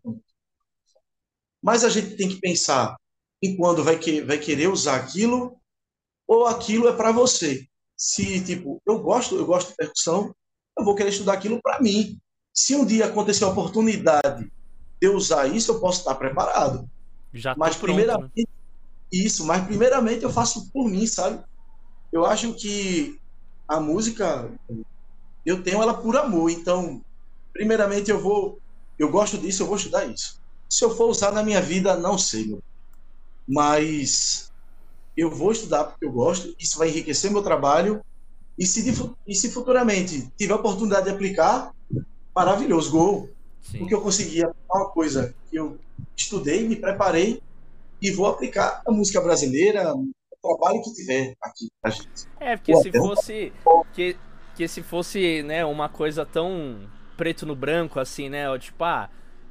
Mas a gente tem que pensar em quando vai, que, vai querer usar aquilo ou aquilo é para você. Se, tipo, eu gosto, eu gosto de percussão, eu vou querer estudar aquilo para mim. Se um dia acontecer a oportunidade de usar isso, eu posso estar preparado. Já mas pronto, primeiramente, né? isso, mas primeiramente eu faço por mim, sabe? Eu acho que a música, eu tenho ela por amor. Então, primeiramente, eu vou. Eu gosto disso, eu vou estudar isso. Se eu for usar na minha vida, não sei, meu. Mas eu vou estudar porque eu gosto, isso vai enriquecer meu trabalho. E se, e se futuramente tiver a oportunidade de aplicar, maravilhoso, gol. Sim. Porque eu consegui aplicar uma coisa que eu estudei, me preparei e vou aplicar a música brasileira, o trabalho que tiver aqui pra gente. É, porque se fosse. Que, que se fosse, né, uma coisa tão preto no branco, assim, né? Tipo, ah,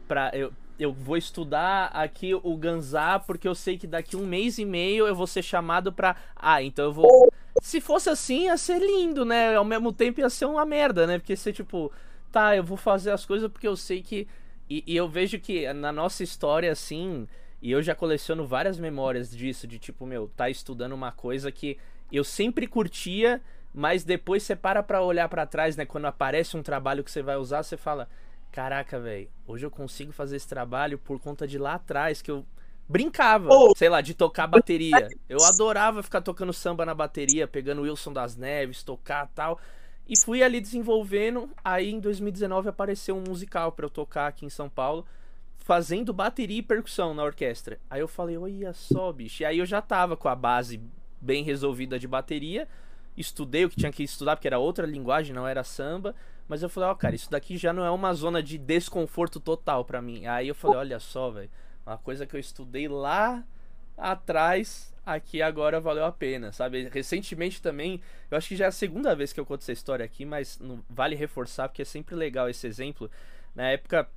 pra, eu, eu vou estudar aqui o Ganzá porque eu sei que daqui um mês e meio eu vou ser chamado pra. Ah, então eu vou. Se fosse assim, ia ser lindo, né? Ao mesmo tempo ia ser uma merda, né? Porque você, tipo, tá, eu vou fazer as coisas porque eu sei que. E, e eu vejo que na nossa história, assim. E eu já coleciono várias memórias disso, de tipo, meu, tá estudando uma coisa que eu sempre curtia, mas depois você para pra olhar para trás, né? Quando aparece um trabalho que você vai usar, você fala caraca, velho, hoje eu consigo fazer esse trabalho por conta de lá atrás que eu brincava, oh. sei lá, de tocar bateria. Eu adorava ficar tocando samba na bateria, pegando Wilson das Neves, tocar tal. E fui ali desenvolvendo. Aí em 2019 apareceu um musical para eu tocar aqui em São Paulo, fazendo bateria e percussão na orquestra. Aí eu falei, olha só, bicho. E aí eu já tava com a base bem resolvida de bateria. Estudei o que tinha que estudar, porque era outra linguagem, não era samba. Mas eu falei, ó, oh, cara, isso daqui já não é uma zona de desconforto total para mim. Aí eu falei, olha só, velho, uma coisa que eu estudei lá atrás, aqui agora valeu a pena, sabe? Recentemente também, eu acho que já é a segunda vez que eu conto essa história aqui, mas não, vale reforçar porque é sempre legal esse exemplo. Na época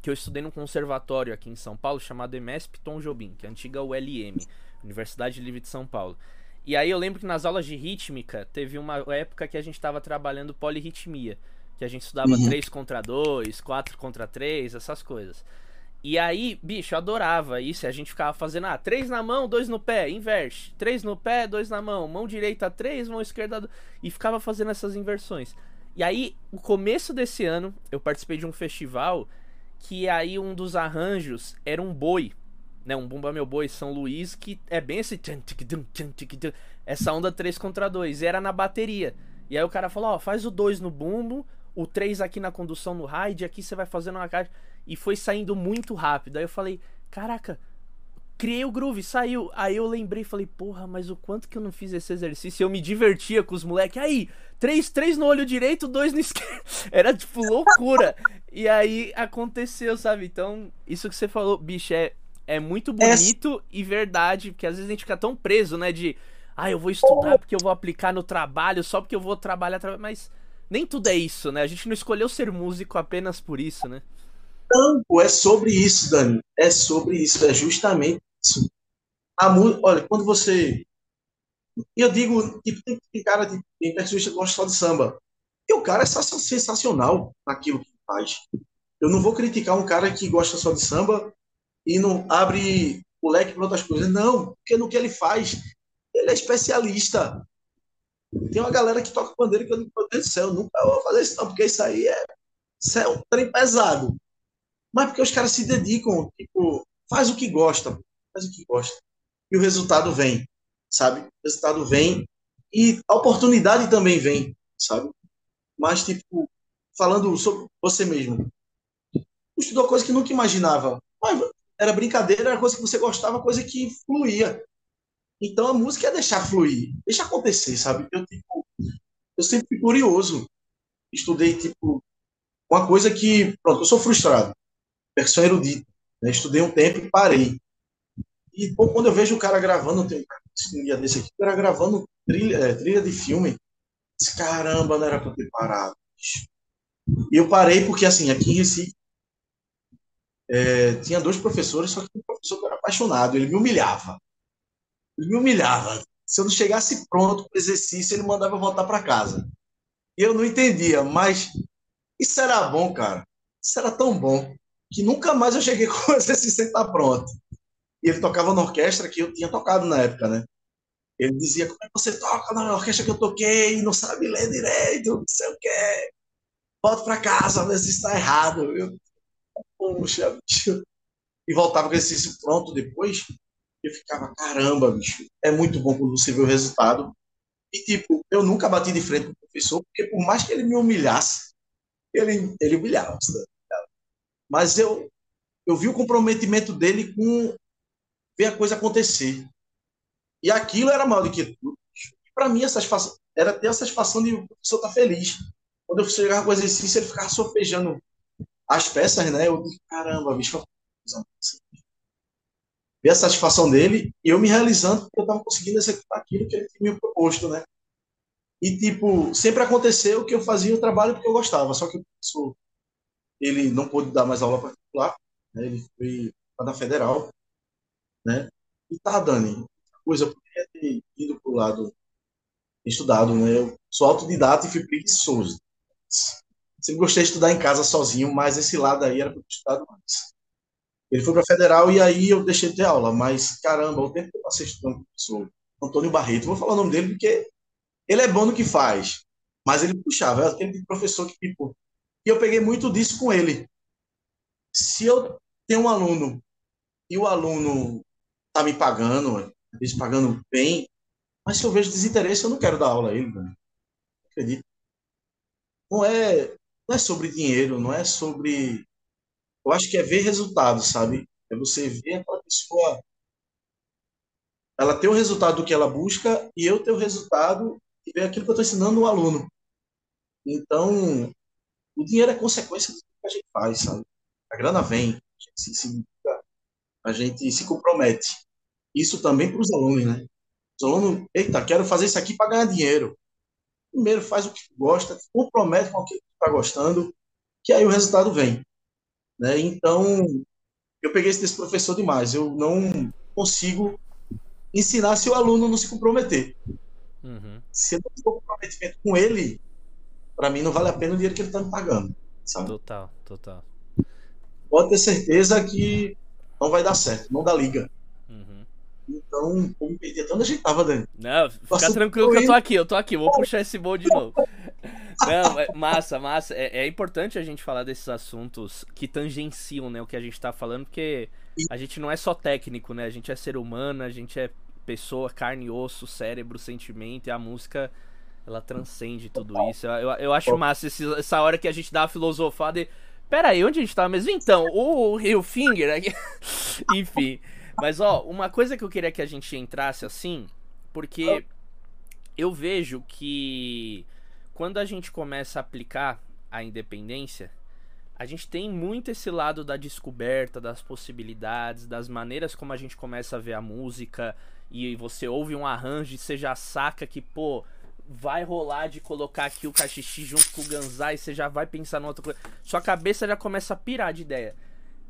que eu estudei num conservatório aqui em São Paulo chamado EMESP Tom Jobim, que é a antiga ULM, Universidade Livre de São Paulo. E aí eu lembro que nas aulas de rítmica teve uma época que a gente estava trabalhando polirritmia que a gente estudava uhum. 3 contra 2, 4 contra 3, essas coisas. E aí, bicho, eu adorava isso. A gente ficava fazendo, ah, 3 na mão, 2 no pé, inverte. 3 no pé, 2 na mão. Mão direita 3, mão esquerda. E ficava fazendo essas inversões. E aí, no começo desse ano, eu participei de um festival que aí um dos arranjos era um boi. Né, um Bumba Meu Boi São Luís, que é bem esse. Essa onda 3 contra 2. E era na bateria. E aí o cara falou: Ó, faz o 2 no bumbo o 3 aqui na condução no ride, aqui você vai fazendo uma caixa. E foi saindo muito rápido. Aí eu falei, caraca, criei o groove, saiu. Aí eu lembrei, falei, porra, mas o quanto que eu não fiz esse exercício? Eu me divertia com os moleques. Aí, três, três no olho direito, dois no *laughs* esquerdo. Era tipo loucura. e aí aconteceu, sabe? Então, isso que você falou, bicho, é, é muito bonito é... e verdade, porque às vezes a gente fica tão preso, né? De, ah, eu vou estudar porque eu vou aplicar no trabalho, só porque eu vou trabalhar, mas nem tudo é isso, né? A gente não escolheu ser músico apenas por isso, né? Não, é sobre isso, Dani. É sobre isso, é justamente isso. A olha, quando você. Eu digo, tipo, tem, cara, de, tem percussista que gosta só de samba. E o cara é sensacional naquilo que faz. Eu não vou criticar um cara que gosta só de samba e não abre o leque para outras coisas. Não, porque no que ele faz, ele é especialista. Tem uma galera que toca pandeiro que eu digo, meu Deus do céu, nunca vou fazer isso não, porque isso aí é, isso é um trem pesado. Mas porque os caras se dedicam, tipo, faz o que gosta, faz o que gosta. E o resultado vem, sabe? O resultado vem e a oportunidade também vem, sabe? Mas, tipo, falando sobre você mesmo, estudou coisa que nunca imaginava. Mas era brincadeira, era coisa que você gostava, coisa que fluía. Então a música é deixar fluir, deixa acontecer, sabe? Eu, tipo, eu sempre fui curioso. Estudei, tipo, uma coisa que. Pronto, eu sou frustrado. Versão erudita. Né? Estudei um tempo e parei. E pô, quando eu vejo o cara gravando, tem um dia desse aqui, o cara gravando trilha, é, trilha de filme. Disse, caramba, não era pra ter parado. E eu parei porque, assim, aqui em Recife, é, tinha dois professores, só que o professor era apaixonado, ele me humilhava. Ele me humilhava. Se eu não chegasse pronto para o exercício, ele mandava voltar para casa. E eu não entendia, mas isso era bom, cara. Isso era tão bom que nunca mais eu cheguei *laughs* com o exercício estar pronto. E ele tocava na orquestra que eu tinha tocado na época, né? Ele dizia: Como é que você toca na orquestra que eu toquei? Não sabe ler direito, não sei o quê. Volta para casa, ver se está errado. Eu, Poxa, bicho. E voltava com exercício pronto depois eu ficava, caramba, bicho, é muito bom quando você vê o resultado. E, tipo, eu nunca bati de frente com o professor, porque por mais que ele me humilhasse, ele, ele humilhava. Sabe? Mas eu, eu vi o comprometimento dele com ver a coisa acontecer. E aquilo era maior do que tudo. Para mim, a satisfação, era ter a satisfação de o professor estar tá feliz. Quando eu chegava com o exercício, ele ficava sofejando as peças, né? Eu disse, caramba, bicho, ver a satisfação dele e eu me realizando porque eu estava conseguindo executar aquilo que ele tinha me proposto, né? E, tipo, sempre aconteceu que eu fazia o trabalho porque eu gostava, só que o professor, ele não pôde dar mais aula particular, né? ele foi para a federal, né? E tá, Dani, coisa, eu poderia ter ido para o lado estudado, né? Eu sou autodidata e fui preguiçoso. Sempre gostei de estudar em casa sozinho, mas esse lado aí era para estudado mais. Ele foi para federal e aí eu deixei de ter aula, mas caramba, o tempo que eu passei estudando com o professor Antônio Barreto, vou falar o nome dele porque ele é bom no que faz, mas ele puxava, é aquele professor que, tipo, e eu peguei muito disso com ele. Se eu tenho um aluno e o aluno tá me pagando, eles pagando bem, mas se eu vejo desinteresse, eu não quero dar aula a ele, né? acredito. Não é, não é sobre dinheiro, não é sobre eu acho que é ver resultado, sabe? É você ver aquela pessoa, ela ter o resultado do que ela busca e eu ter o resultado e ver aquilo que eu estou ensinando o aluno. Então, o dinheiro é consequência do que a gente faz, sabe? A grana vem, a gente se, se, a gente se compromete. Isso também para os alunos, né? Os alunos, eita, quero fazer isso aqui para ganhar dinheiro. Primeiro faz o que gosta, compromete com o que está gostando, que aí o resultado vem. Né? Então, eu peguei esse professor demais. Eu não consigo ensinar se o aluno não se comprometer. Uhum. Se eu não for comprometimento com ele, para mim não vale a pena o dinheiro que ele está me pagando. Sabe? Total, total. Pode ter certeza que não vai dar certo, não dá liga. Uhum. Então, como perdi até onde a gente tava, Dani. Não, fica tranquilo que eu tô aqui, eu tô aqui, vou puxar esse bol de novo. Não, é massa, massa. É, é, importante a gente falar desses assuntos que tangenciam, né, o que a gente tá falando, porque a gente não é só técnico, né? A gente é ser humano, a gente é pessoa, carne e osso, cérebro, sentimento, e a música, ela transcende tudo isso. Eu, eu, acho massa esse, essa hora que a gente dá a filosofada e... Pera aí, onde a gente tava mesmo? Então, o Rio Finger aqui... *laughs* Enfim. Mas, ó, uma coisa que eu queria que a gente entrasse assim, porque eu vejo que quando a gente começa a aplicar a independência, a gente tem muito esse lado da descoberta, das possibilidades, das maneiras como a gente começa a ver a música e você ouve um arranjo e você já saca que, pô, vai rolar de colocar aqui o cachixi junto com o ganzai, você já vai pensar em outra coisa. Sua cabeça já começa a pirar de ideia.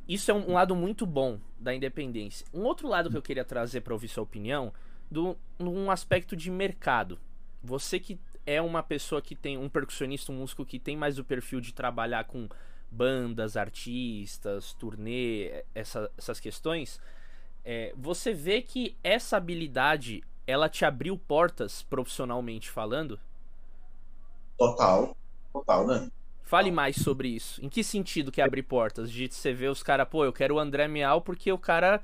Isso é um, um lado muito bom da independência. Um outro lado que eu queria trazer para ouvir sua opinião, do, num aspecto de mercado. Você que é uma pessoa que tem um percussionista, um músico que tem mais o perfil de trabalhar com bandas, artistas, turnê, essa, essas questões, é, você vê que essa habilidade ela te abriu portas profissionalmente falando? Total, total, né? Fale mais sobre isso. Em que sentido que abre portas? De você ver os caras, pô, eu quero o André Miau porque o cara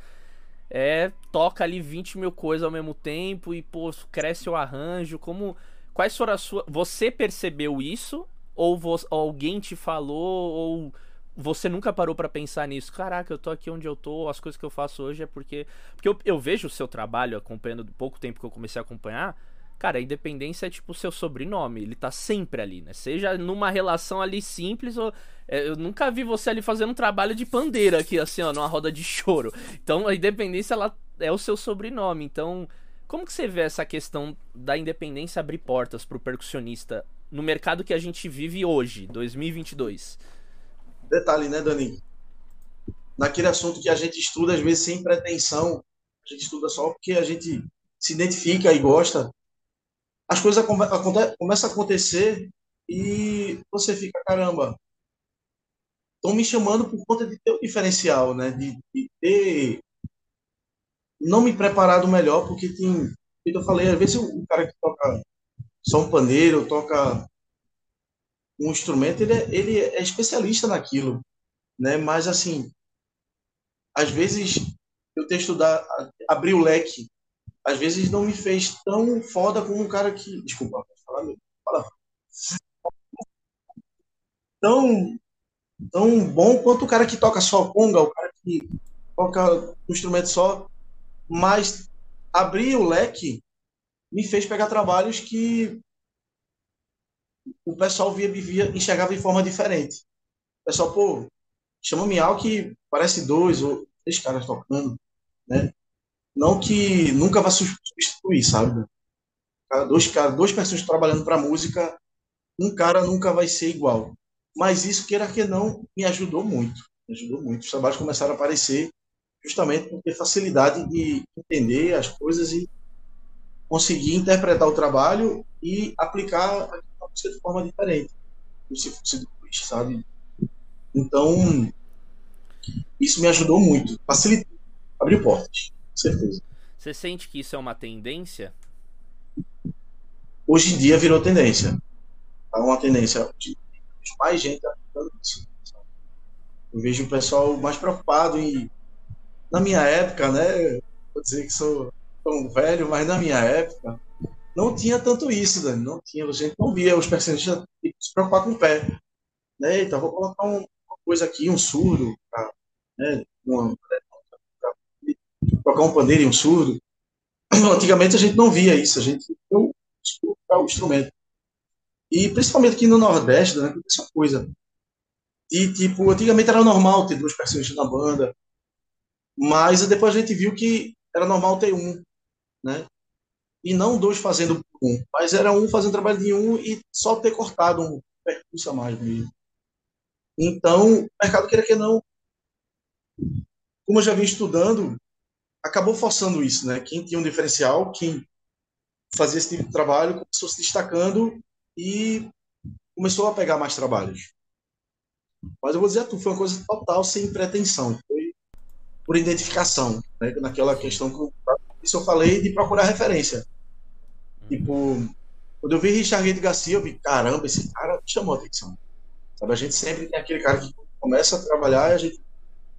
é, toca ali 20 mil coisas ao mesmo tempo e, pô, cresce o arranjo. Como Quais foram as suas. Você percebeu isso? Ou, você, ou alguém te falou? Ou você nunca parou para pensar nisso? Caraca, eu tô aqui onde eu tô, as coisas que eu faço hoje é porque. Porque eu, eu vejo o seu trabalho acompanhando do pouco tempo que eu comecei a acompanhar. Cara, a independência é tipo o seu sobrenome, ele tá sempre ali, né? Seja numa relação ali simples ou. É, eu nunca vi você ali fazendo um trabalho de pandeira aqui, assim, ó, numa roda de choro. Então a independência, ela é o seu sobrenome. Então, como que você vê essa questão da independência abrir portas para o percussionista no mercado que a gente vive hoje, 2022? Detalhe, né, Dani? Naquele assunto que a gente estuda, às vezes, sem pretensão, a gente estuda só porque a gente se identifica e gosta, as coisas come começam a acontecer e você fica, caramba, estão me chamando por conta de ter o diferencial, né? De, de ter não me preparado melhor, porque tem, como eu falei, às vezes o cara que toca só um paneiro, toca um instrumento, ele é, ele é especialista naquilo, né? Mas assim, às vezes eu que estudar, abrir o leque às vezes não me fez tão foda como um cara que. Desculpa, falar fala. Tão, tão bom quanto o cara que toca só conga, o cara que toca um instrumento só. Mas abrir o leque me fez pegar trabalhos que o pessoal via, via enxergava de forma diferente. O pessoal, pô, chama Miau que parece dois ou três caras tocando, né? Não que nunca vai substituir, sabe? Dois, cara, duas pessoas trabalhando para música, um cara nunca vai ser igual. Mas isso, queira que não, me ajudou muito. Me ajudou muito. Os trabalhos começaram a aparecer justamente por ter facilidade de entender as coisas e conseguir interpretar o trabalho e aplicar música de forma diferente. Se fosse do sabe? Então, isso me ajudou muito. Facilitou. Abriu portas certeza. Você sente que isso é uma tendência? Hoje em dia virou tendência. É uma tendência de mais gente aplicando isso. Eu vejo o pessoal mais preocupado em. Na minha época, né? Vou dizer que sou tão velho, mas na minha época não tinha tanto isso, Dani. Não tinha, a gente não via os percentistas se preocupar com o pé. Né? Então, vou colocar um, uma coisa aqui, um surdo, pra, né? uma, tocar um pandeiro e um surdo. Antigamente a gente não via isso, a gente não o instrumento. E principalmente aqui no Nordeste, né, essa coisa. E, tipo, antigamente era normal ter duas pessoas na banda, mas depois a gente viu que era normal ter um, né? E não dois fazendo um, mas era um fazendo trabalho de um e só ter cortado um percurso a mais mesmo. Então, o mercado queira que não, como eu já vim estudando, acabou forçando isso, né? Quem tinha um diferencial, quem fazia esse tipo de trabalho, começou se destacando e começou a pegar mais trabalhos. Mas eu vou dizer a tu, foi uma coisa total sem pretensão, foi por identificação, né? Naquela questão que isso eu falei de procurar referência. Tipo, quando eu vi Richard Garcia, eu vi, caramba, esse cara chamou a atenção. Sabe, a gente sempre tem aquele cara que começa a trabalhar e a gente,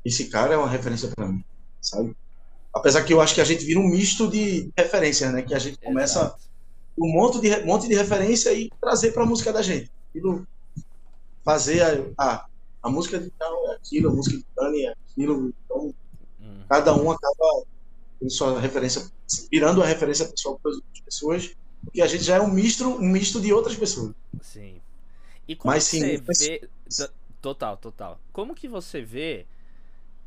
esse cara é uma referência para mim, sabe? Apesar que eu acho que a gente vira um misto de referências, né? Que a gente começa Exato. um monte de, monte de referência e trazer para a música da gente. Aquilo, fazer a, a, a música de tal é aquilo, a música de Dani é aquilo. Então, hum. cada um acaba sua referência, virando a referência pessoal para as outras pessoas, porque a gente já é um misto, um misto de outras pessoas. Sim. E como Mas, sim, você vê. Total, total. Como que você vê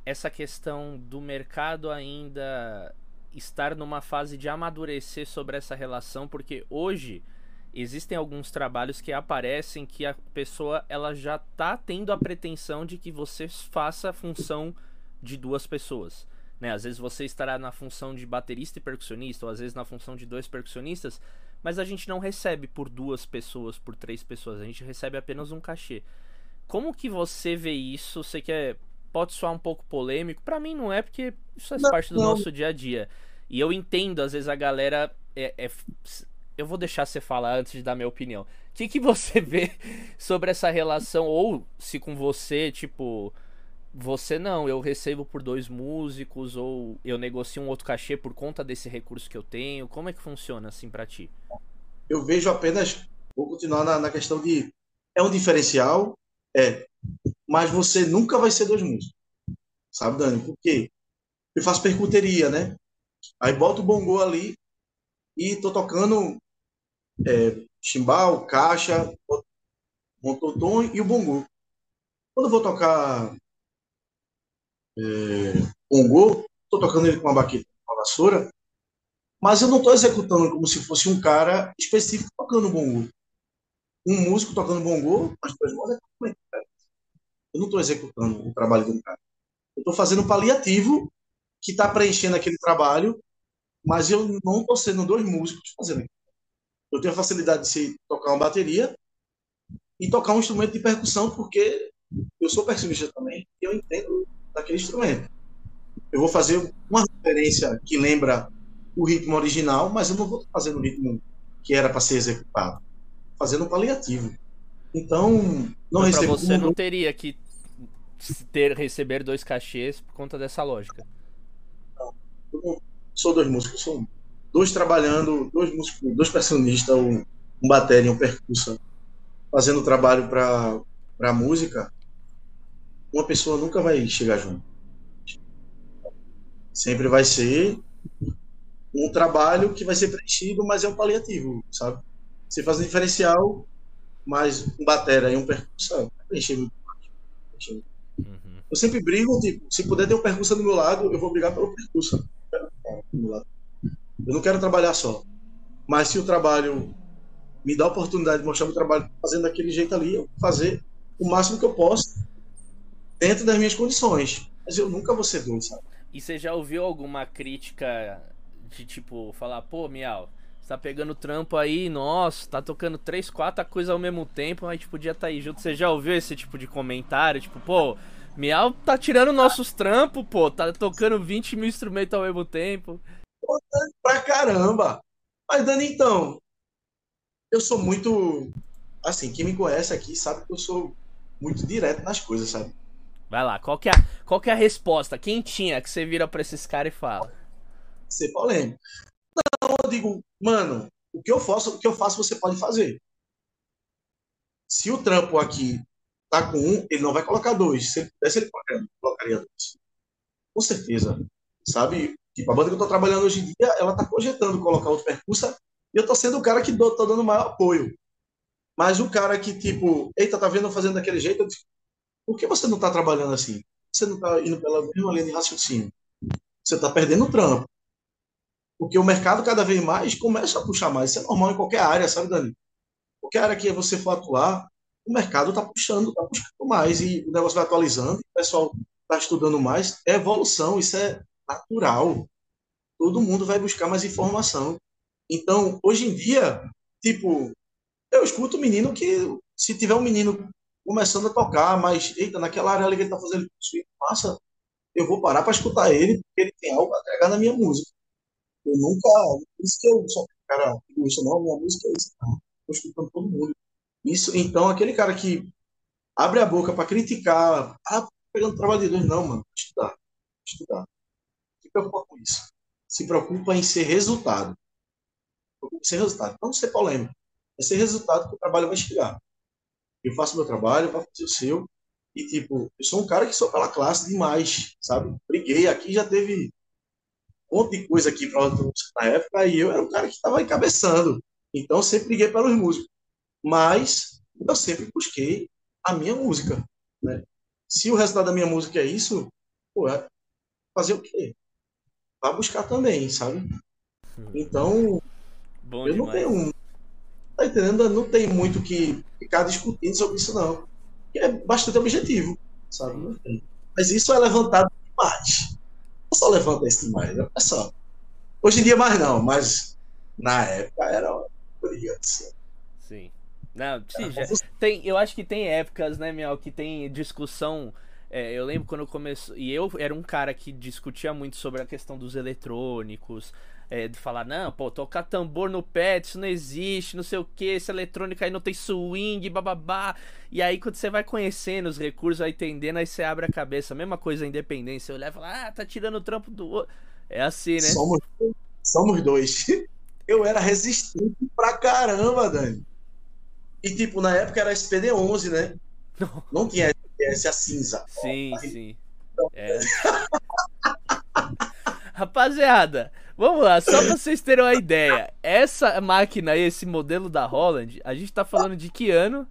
essa questão do mercado ainda estar numa fase de amadurecer sobre essa relação, porque hoje existem alguns trabalhos que aparecem que a pessoa ela já tá tendo a pretensão de que você faça a função de duas pessoas. Né? Às vezes você estará na função de baterista e percussionista, ou às vezes na função de dois percussionistas, mas a gente não recebe por duas pessoas, por três pessoas, a gente recebe apenas um cachê. Como que você vê isso? Você que é pode soar um pouco polêmico. para mim não é, porque isso faz não, parte do não. nosso dia a dia. E eu entendo, às vezes, a galera. É, é, eu vou deixar você falar antes de dar minha opinião. O que, que você *laughs* vê sobre essa relação? Ou se com você, tipo. Você não, eu recebo por dois músicos, ou eu negocio um outro cachê por conta desse recurso que eu tenho. Como é que funciona assim para ti? Eu vejo apenas. Vou continuar na, na questão de. É um diferencial, é mas você nunca vai ser dois músicos. Sabe, Dani? Por quê? Eu faço percuteria, né? Aí boto o bongô ali e tô tocando é, chimbal, caixa, montotom e o bongô. Quando eu vou tocar é, bongô, tô tocando ele com uma baqueta, uma vassoura, mas eu não estou executando como se fosse um cara específico tocando bongô. Um músico tocando bongô, as duas mãos é eu não estou executando o trabalho um cara. Eu estou fazendo um paliativo que está preenchendo aquele trabalho, mas eu não estou sendo dois músicos fazendo. Eu tenho a facilidade de se tocar uma bateria e tocar um instrumento de percussão, porque eu sou percussionista também e eu entendo daquele instrumento. Eu vou fazer uma referência que lembra o ritmo original, mas eu não vou fazer no ritmo que era para ser executado. Fazendo um paliativo. Então, não recebo. Pra você não teria que ter receber dois cachês por conta dessa lógica. Não, eu não sou dois músicos, sou um. dois trabalhando, dois músicos, dois percussionistas, um, um bateria, um percussa, fazendo trabalho para para música, uma pessoa nunca vai chegar junto. Sempre vai ser um trabalho que vai ser preenchido, mas é um paliativo, sabe? Você faz um diferencial, mas um batera e um percussão mais. Uhum. Eu sempre brigo, tipo, se puder ter um percussa do meu lado, eu vou brigar pelo percussa. Eu não quero trabalhar só. Mas se o trabalho me dá a oportunidade de mostrar meu trabalho fazendo daquele jeito ali, eu vou fazer o máximo que eu posso dentro das minhas condições. Mas eu nunca vou ser doido, sabe? E você já ouviu alguma crítica de tipo, falar, pô, Miau, você tá pegando trampo aí, nossa, tá tocando três, quatro coisas ao mesmo tempo, a gente podia estar tá aí junto. Você já ouviu esse tipo de comentário? Tipo, pô, Miau tá tirando nossos trampos, pô, tá tocando 20 mil instrumentos ao mesmo tempo. Pô, pra caramba! Mas, Dani, então, eu sou muito. Assim, quem me conhece aqui sabe que eu sou muito direto nas coisas, sabe? Vai lá, qual que é a, qual que é a resposta? Quem tinha que você vira pra esses caras e fala? Ser polêmico. Não, eu digo, mano, o que eu faço, o que eu faço você pode fazer. Se o trampo aqui tá com um, ele não vai colocar dois. Se ele pudesse, ele colocaria dois. Com certeza. Sabe? Tipo, a banda que eu tô trabalhando hoje em dia, ela tá cogitando colocar outro percussa e eu tô sendo o cara que tô, tô dando maior apoio. Mas o cara que, tipo, eita, tá vendo fazendo daquele jeito, eu digo, por que você não está trabalhando assim? Você não está indo pela mesma linha de raciocínio. Você está perdendo o trampo. Porque o mercado cada vez mais começa a puxar mais. Isso é normal em qualquer área, sabe, Dani? Qualquer área que você for atuar, o mercado está puxando, está puxando mais e o negócio vai atualizando, o pessoal está estudando mais. É evolução, isso é natural. Todo mundo vai buscar mais informação. Então, hoje em dia, tipo, eu escuto menino que, se tiver um menino começando a tocar, mas, eita, naquela área ali que ele tá fazendo massa, eu vou parar para escutar ele, porque ele tem algo a agregar na minha música. Eu nunca. Isso que eu sou cara isso não, minha música é isso, cara. Tô escutando todo mundo. Isso, então, aquele cara que abre a boca para criticar, ah, pegando trabalho de dois, não, mano, estudar, estudar. Se preocupa com isso. Se preocupa em ser resultado. Preocupa em ser resultado. Não ser polêmico. É ser resultado que o trabalho vai chegar eu faço meu trabalho, vai fazer o seu. E, tipo, eu sou um cara que sou pela classe demais, sabe? Briguei aqui, já teve um monte de coisa aqui para na época, e eu era um cara que estava encabeçando. Então, eu sempre briguei pelos músicos. Mas, eu sempre busquei a minha música, né? Se o resultado da minha música é isso, pô, é fazer o quê? Vai buscar também, sabe? Hum. Então, Bom eu demais. não tenho Tá entendendo? Não tem muito que ficar discutindo sobre isso, não. É bastante objetivo, sabe? Mas isso é levantado demais. Não só levanta isso demais, né? é só. Hoje em dia mais não, mas na época era briga assim. Sim. Não, sim, já, tem, eu acho que tem épocas, né, Miel, que tem discussão. É, eu lembro quando eu comecei. E eu era um cara que discutia muito sobre a questão dos eletrônicos, é, de falar, não, pô, tocar tambor no pé, isso não existe, não sei o que, essa eletrônica aí não tem swing, bababá. E aí quando você vai conhecendo os recursos, vai entendendo, aí você abre a cabeça. Mesma coisa a independência, você olha e fala, ah, tá tirando o trampo do outro. É assim, né? Somos, somos dois. *laughs* Eu era resistente pra caramba, Dani. E tipo, na época era SPD11, né? Não, não tinha SPS a cinza. Sim, Ó, sim. É. *laughs* Rapaziada, vamos lá, só pra vocês terem uma ideia. Essa máquina aí, esse modelo da Holland, a gente tá falando de que ano?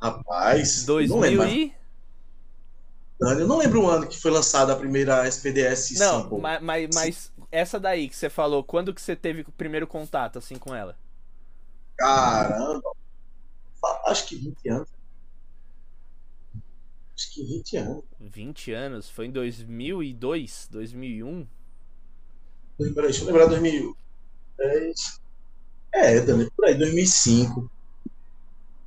Rapaz, 2000 e... Eu não lembro o ano que foi lançada a primeira SPDS Não, mas, mas, mas, essa daí que você falou, quando que você teve o primeiro contato assim com ela? Caramba, acho que 20 anos. Acho que 20 anos. 20 anos? Foi em 2002? 2001? Peraí, deixa eu lembrar 2010. É, também por aí, 2005.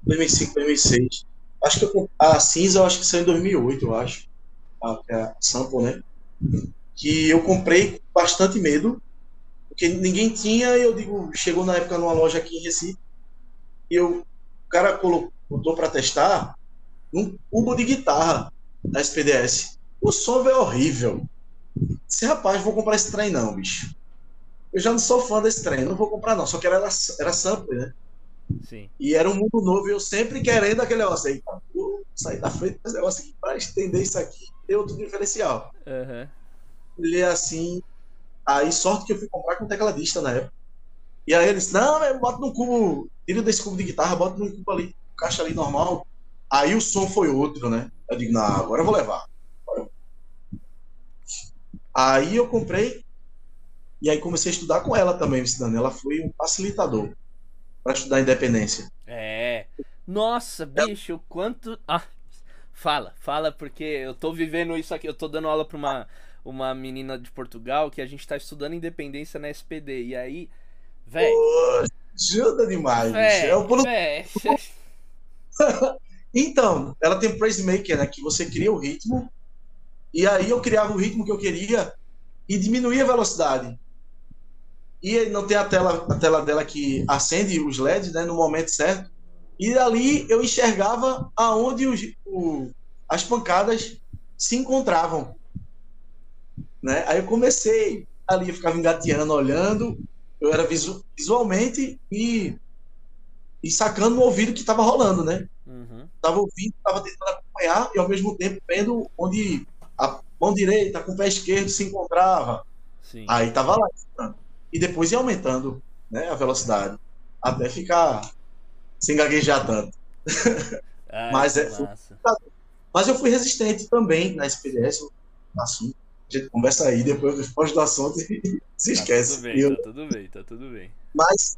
2005, 2006. Acho que eu, a cinza eu acho que saiu em 2008, eu acho. A, a sample, né? Que eu comprei com bastante medo, porque ninguém tinha, eu digo, chegou na época numa loja aqui em Recife, e eu, o cara colocou, botou para testar, um cubo de guitarra da SPDS. O som é horrível. Esse rapaz, vou comprar esse trem não, bicho. eu já não sou fã desse trem, não vou comprar não. Só que era, era sample, né? Sim. E era um mundo novo e eu sempre querendo aquele negócio aí. Vou sair da frente desse negócio aqui para estender isso aqui. Tem outro diferencial. Uhum. Ele é assim. Aí, sorte que eu fui comprar com tecladista na época. E aí ele disse: Não, boto no cubo, tira desse cubo de guitarra, bota no cubo ali, caixa ali normal. Aí o som foi outro, né? Eu digo: Não, agora eu vou levar. Aí eu comprei e aí comecei a estudar com ela também, ensinando. Ela foi um facilitador para estudar independência. É. Nossa, bicho, quanto. Ah, fala, fala, porque eu tô vivendo isso aqui. Eu tô dando aula pra uma, uma menina de Portugal que a gente tá estudando independência na SPD. E aí, velho. Ajuda demais, véi, bicho. É o... véi. *laughs* então, ela tem Praise Maker, né? Que você cria o ritmo. E aí eu criava o ritmo que eu queria e diminuía a velocidade e não tem a tela, a tela dela que acende os LEDs né, no momento certo. E ali eu enxergava aonde os, o, as pancadas se encontravam. Né? Aí eu comecei ali, eu ficava engateando, olhando, eu era visu, visualmente e, e sacando no ouvido que estava rolando, né? Uhum. Tava ouvindo, tava tentando acompanhar e ao mesmo tempo vendo onde a mão direita com o pé esquerdo se encontrava. Sim. Aí tava lá e depois ir aumentando né, a velocidade até ficar sem gaguejar tanto. *laughs* Ai, mas, é, mas eu fui resistente também na SPDS, assunto. A gente conversa aí, depois eu foge do assunto e *laughs* se esquece. Tá tudo bem, eu... tá tudo bem, tá tudo bem. Mas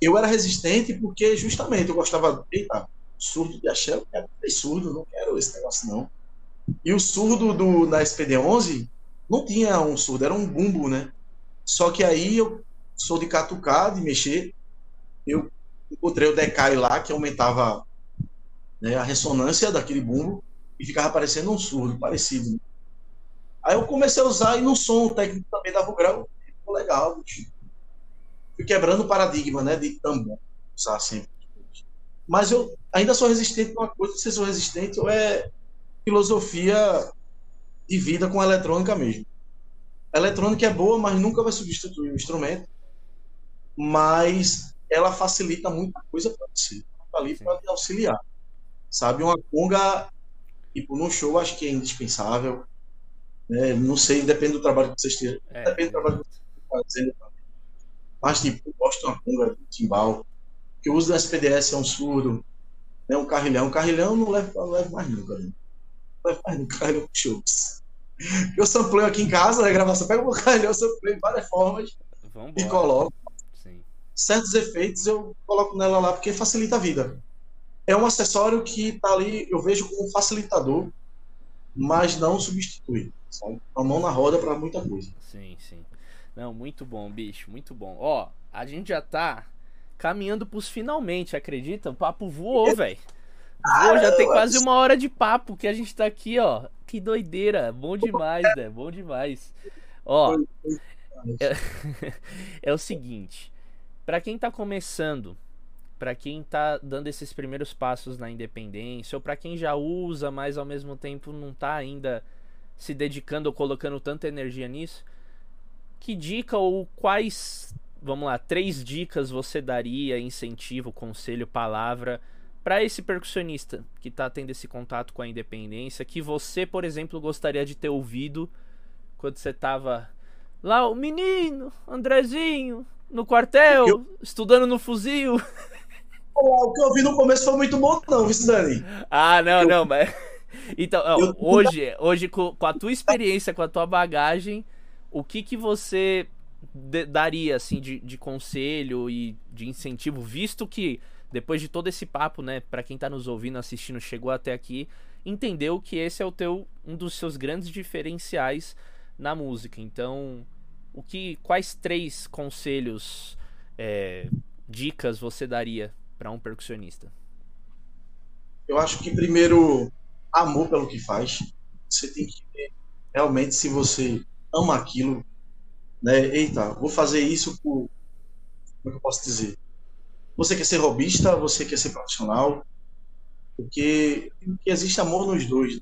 eu era resistente porque justamente eu gostava, eita, surdo de axé, eu quero surdo, não quero esse negócio não. E o surdo do, na SPD-11 não tinha um surdo, era um bumbo, né? Só que aí eu sou de catucar, de mexer. Eu encontrei o decai lá, que aumentava né, a ressonância daquele bumbo e ficava parecendo um surdo, parecido. Aí eu comecei a usar e no som o técnico também dava o grau. Ficou legal, bicho. Fui quebrando o paradigma, né, de tambor, usar sempre. Mas eu ainda sou resistente a uma coisa, se sou resistente ou é filosofia de vida com a eletrônica mesmo. A eletrônica é boa, mas nunca vai substituir o instrumento. Mas ela facilita muita coisa para você. Tá ali para te auxiliar. Sabe, uma conga, tipo, num show, acho que é indispensável. Né? Não sei, depende do trabalho que você esteja. É, depende do trabalho que você fazendo. Mas, tipo, eu gosto de uma conga de timbal. Que o uso do SPDS é um surdo. Né? Um carrilhão. Um carrilhão não levo, não levo mais nunca. Né? Carrilhão com shows. Eu sampleio aqui em casa, né? Gravação, pega o caralho, eu sampleio de várias formas Vambora. e coloco. Sim. Certos efeitos eu coloco nela lá porque facilita a vida. É um acessório que tá ali, eu vejo como um facilitador, mas não substitui. Sabe? A mão na roda para muita coisa. Sim, sim. Não, muito bom, bicho, muito bom. Ó, a gente já tá caminhando pros finalmente, acredita? O papo voou, velho. Já tem quase uma hora de papo que a gente tá aqui, ó que doideira. Bom demais, né? Bom demais. Ó, é, *laughs* é o seguinte, para quem tá começando, para quem tá dando esses primeiros passos na independência, ou para quem já usa, mas ao mesmo tempo não tá ainda se dedicando ou colocando tanta energia nisso, que dica ou quais, vamos lá, três dicas você daria, incentivo, conselho, palavra para esse percussionista que está tendo esse contato com a independência, que você, por exemplo, gostaria de ter ouvido quando você estava lá, o menino, Andrezinho, no quartel, eu... estudando no fuzil. O que eu vi no começo foi muito bom, não, viu, Dani? Ah, não, eu... não, mas. *laughs* Então, eu... hoje, hoje com, com, a tua experiência, com a tua bagagem, o que que você daria, assim, de, de conselho e de incentivo, visto que depois de todo esse papo, né, para quem tá nos ouvindo, assistindo, chegou até aqui, entendeu que esse é o teu um dos seus grandes diferenciais na música. Então, o que quais três conselhos, é, dicas você daria para um percussionista? Eu acho que primeiro amor pelo que faz. Você tem que ver realmente se você ama aquilo, né? Eita, vou fazer isso por como é que eu posso dizer? Você quer ser robista, você quer ser profissional, porque, existe amor nos dois,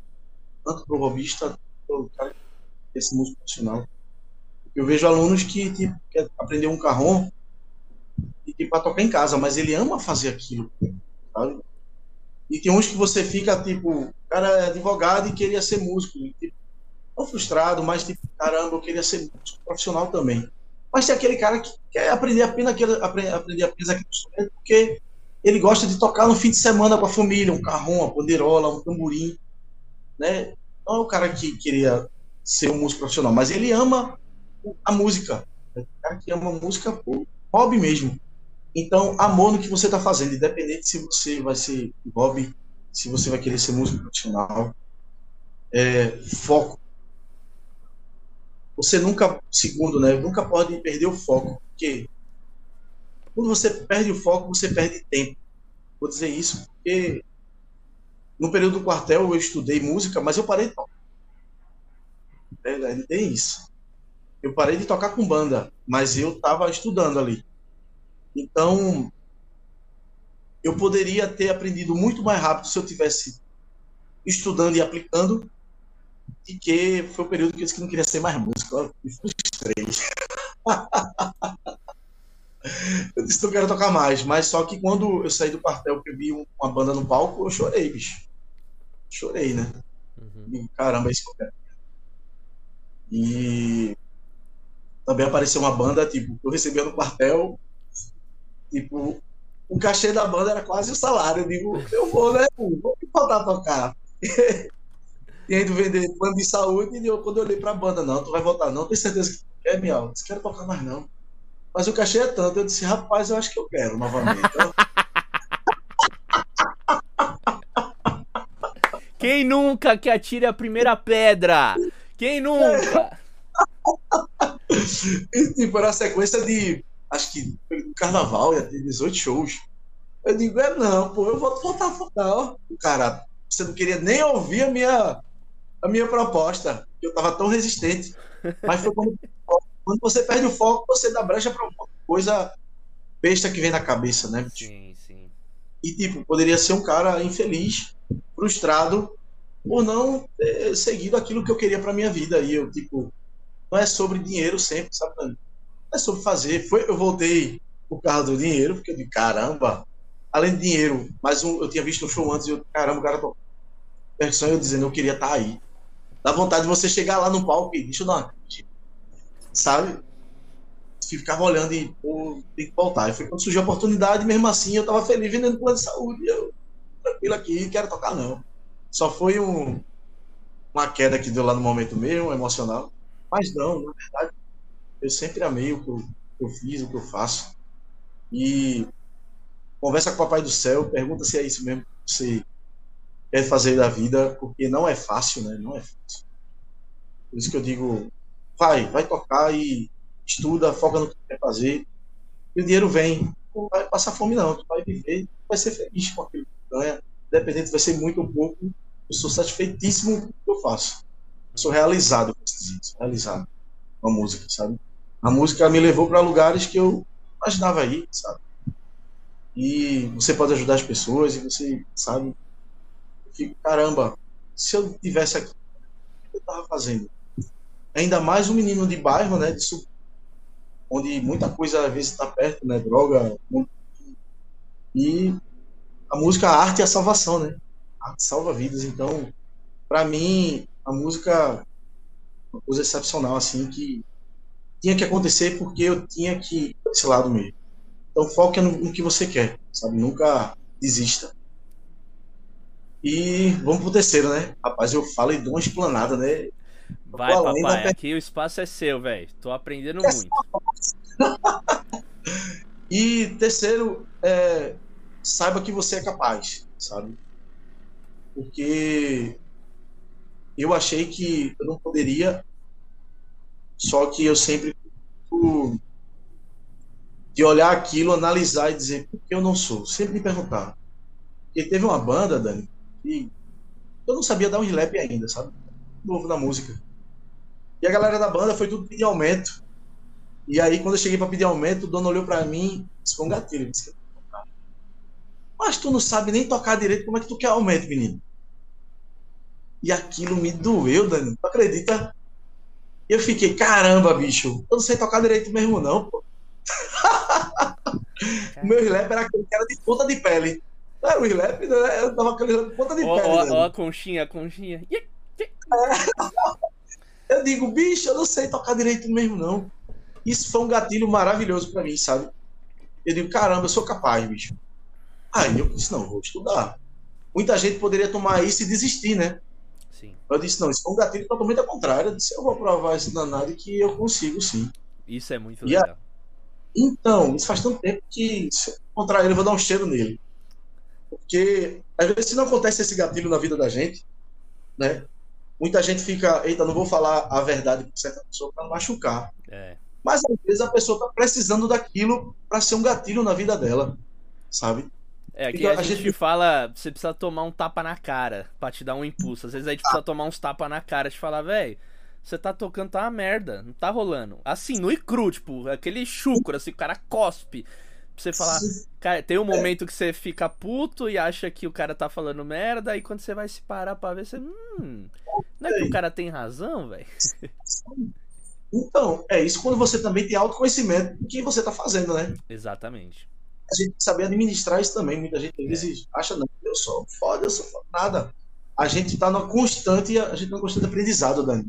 tanto para o robista quanto para esse músico profissional. Eu vejo alunos que, tipo, quer aprender um carrom e tipo, para tocar em casa, mas ele ama fazer aquilo, sabe? E tem uns que você fica, tipo, o cara é advogado e queria ser músico. E, tipo, tão frustrado, mas, tipo, caramba, eu queria ser músico profissional também. Mas tem aquele cara que quer aprender apenas aquele, aprender, apenas aquele instrumento porque ele gosta de tocar no fim de semana com a família, um carrom, uma panderola, um tamborim, né? Não é o cara que queria ser um músico profissional, mas ele ama a música. É o cara que ama música, pô, hobby mesmo. Então, amor no que você está fazendo, independente se você vai ser hobby, se você vai querer ser músico profissional, é, foco. Você nunca, segundo, né, nunca pode perder o foco, porque quando você perde o foco, você perde tempo. Vou dizer isso porque no período do quartel eu estudei música, mas eu parei de tocar. É, tem isso. Eu parei de tocar com banda, mas eu estava estudando ali. Então, eu poderia ter aprendido muito mais rápido se eu tivesse estudando e aplicando, e que foi o período que eu disse que não queria ser mais músico. Eu frustrei. *laughs* eu disse que não quero tocar mais, mas só que quando eu saí do quartel que eu vi uma banda no palco, eu chorei, bicho. Chorei, né? Uhum. Caramba, é isso que eu quero. E também apareceu uma banda, tipo, eu recebia no quartel, Tipo, o cachê da banda era quase o salário. Eu digo, eu vou, né? Vou me faltar tocar. *laughs* e ainda vender plano de saúde. E eu, quando eu olhei pra banda, não, tu vai voltar, não, tenho certeza que quer, minha Não quero tocar mais, não. Mas o cachê é tanto. Eu disse, rapaz, eu acho que eu quero novamente. *laughs* Quem nunca que atire a primeira pedra? Quem nunca? e, tipo, era a sequência de acho que carnaval ia ter 18 shows. Eu digo, é não, pô, eu vou voltar a focar, ó. Cara, você não queria nem ouvir a minha, a minha proposta, eu tava tão resistente. Mas foi quando, quando você perde o foco, você dá brecha pra uma coisa besta que vem na cabeça, né? Sim, sim. E, tipo, poderia ser um cara infeliz, frustrado, por não ter seguido aquilo que eu queria pra minha vida. E eu, tipo, não é sobre dinheiro sempre, sabe? é sobre fazer. Foi, eu voltei por causa do dinheiro, porque eu disse, caramba, além de dinheiro, mas um, eu tinha visto um show antes e eu, caramba, o cara tô percussão eu dizendo, eu queria estar tá aí. Dá vontade de você chegar lá no palco e deixa eu dar uma sabe? Ficava olhando e pô, tem que voltar. E foi quando surgiu a oportunidade, mesmo assim eu tava feliz vendendo plano de saúde. Eu, tranquilo aqui, não quero tocar não. Só foi um, uma queda que deu lá no momento mesmo, emocional. Mas não, na verdade, eu sempre amei o que eu, que eu fiz, o que eu faço. E conversa com o Papai do Céu, pergunta se é isso mesmo que você quer fazer da vida, porque não é fácil, né? Não é fácil. Por isso que eu digo, vai, vai tocar e estuda, foca no que quer fazer. E o dinheiro vem. Não vai passar fome, não. Tu vai viver, vai ser feliz com aquilo que ganha. Independente, vai ser muito ou pouco. Eu sou satisfeitíssimo com o que eu faço. Sou realizado, sou realizado com a música, sabe? A música me levou para lugares que eu imaginava ir, sabe? E você pode ajudar as pessoas e você, sabe? Fico, caramba, se eu tivesse aqui, o que eu estava fazendo? Ainda mais um menino de bairro, né? De sub... onde muita coisa às vezes está perto, né? Droga. E a música, a arte é a salvação, né? A arte salva vidas. Então, para mim, a música é uma coisa excepcional, assim, que tinha que acontecer porque eu tinha que esse lado mesmo. Então foque no, no, que você quer, sabe? Nunca desista. E vamos pro terceiro, né? Rapaz, eu falo e dou uma explanada, né? Vai, papai, aqui o espaço é seu, velho. Tô aprendendo é muito. *laughs* e terceiro, é, saiba que você é capaz, sabe? Porque eu achei que eu não poderia só que eu sempre de olhar aquilo, analisar e dizer por que eu não sou. Sempre me perguntar. Porque teve uma banda, Dani, e eu não sabia dar um slap ainda, sabe? Novo na música. E a galera da banda foi tudo pedir aumento. E aí, quando eu cheguei para pedir aumento, o dono olhou para mim disse: Foi um gatilho. Disse, Mas tu não sabe nem tocar direito, como é que tu quer aumento, menino? E aquilo me doeu, Dani. Tu acredita? eu fiquei, caramba, bicho, eu não sei tocar direito mesmo, não, pô. *laughs* meu slap era aquele que era de ponta de pele. Não era o slap, né? Eu dava aquele ponta de pele. Ó, ó, a conchinha, a conchinha. Eu digo, bicho, eu não sei tocar direito mesmo, não. Isso foi um gatilho maravilhoso para mim, sabe? Eu digo, caramba, eu sou capaz, bicho. Aí eu disse, não, vou estudar. Muita gente poderia tomar isso e desistir, né? Sim. Eu disse, não, isso foi um gatilho totalmente ao contrário. Eu disse, eu vou provar esse danado que eu consigo, sim. Isso é muito E a- legal. Então, isso faz tanto tempo que se eu encontrar ele, eu vou dar um cheiro nele. Porque, às vezes, se não acontece esse gatilho na vida da gente, né? Muita gente fica, eita, não vou falar a verdade com certa pessoa para machucar. É. Mas, às vezes, a pessoa está precisando daquilo para ser um gatilho na vida dela, sabe? É, aqui Então, a, a gente, gente- fala, você precisa tomar um tapa na cara pra te dar um impulso. Às vezes a gente precisa tomar uns tapas na cara te falar, velho, você tá tocando, tá uma merda, não tá rolando. Assim, nu e cru, tipo, aquele chucro, assim, o cara cospe. Pra você falar, cara, tem um momento que você fica puto e acha que o cara tá falando merda, e quando você vai se parar pra ver, você, hum, não é que o cara tem razão, velho? Então, é isso quando você também tem autoconhecimento do que você está fazendo, né? Exatamente. A gente tem que saber administrar isso também. Muita gente às vezes acha, não, eu sou foda, eu sou foda. Nada. A gente está numa constante, a gente tá num constante aprendizado, Dani.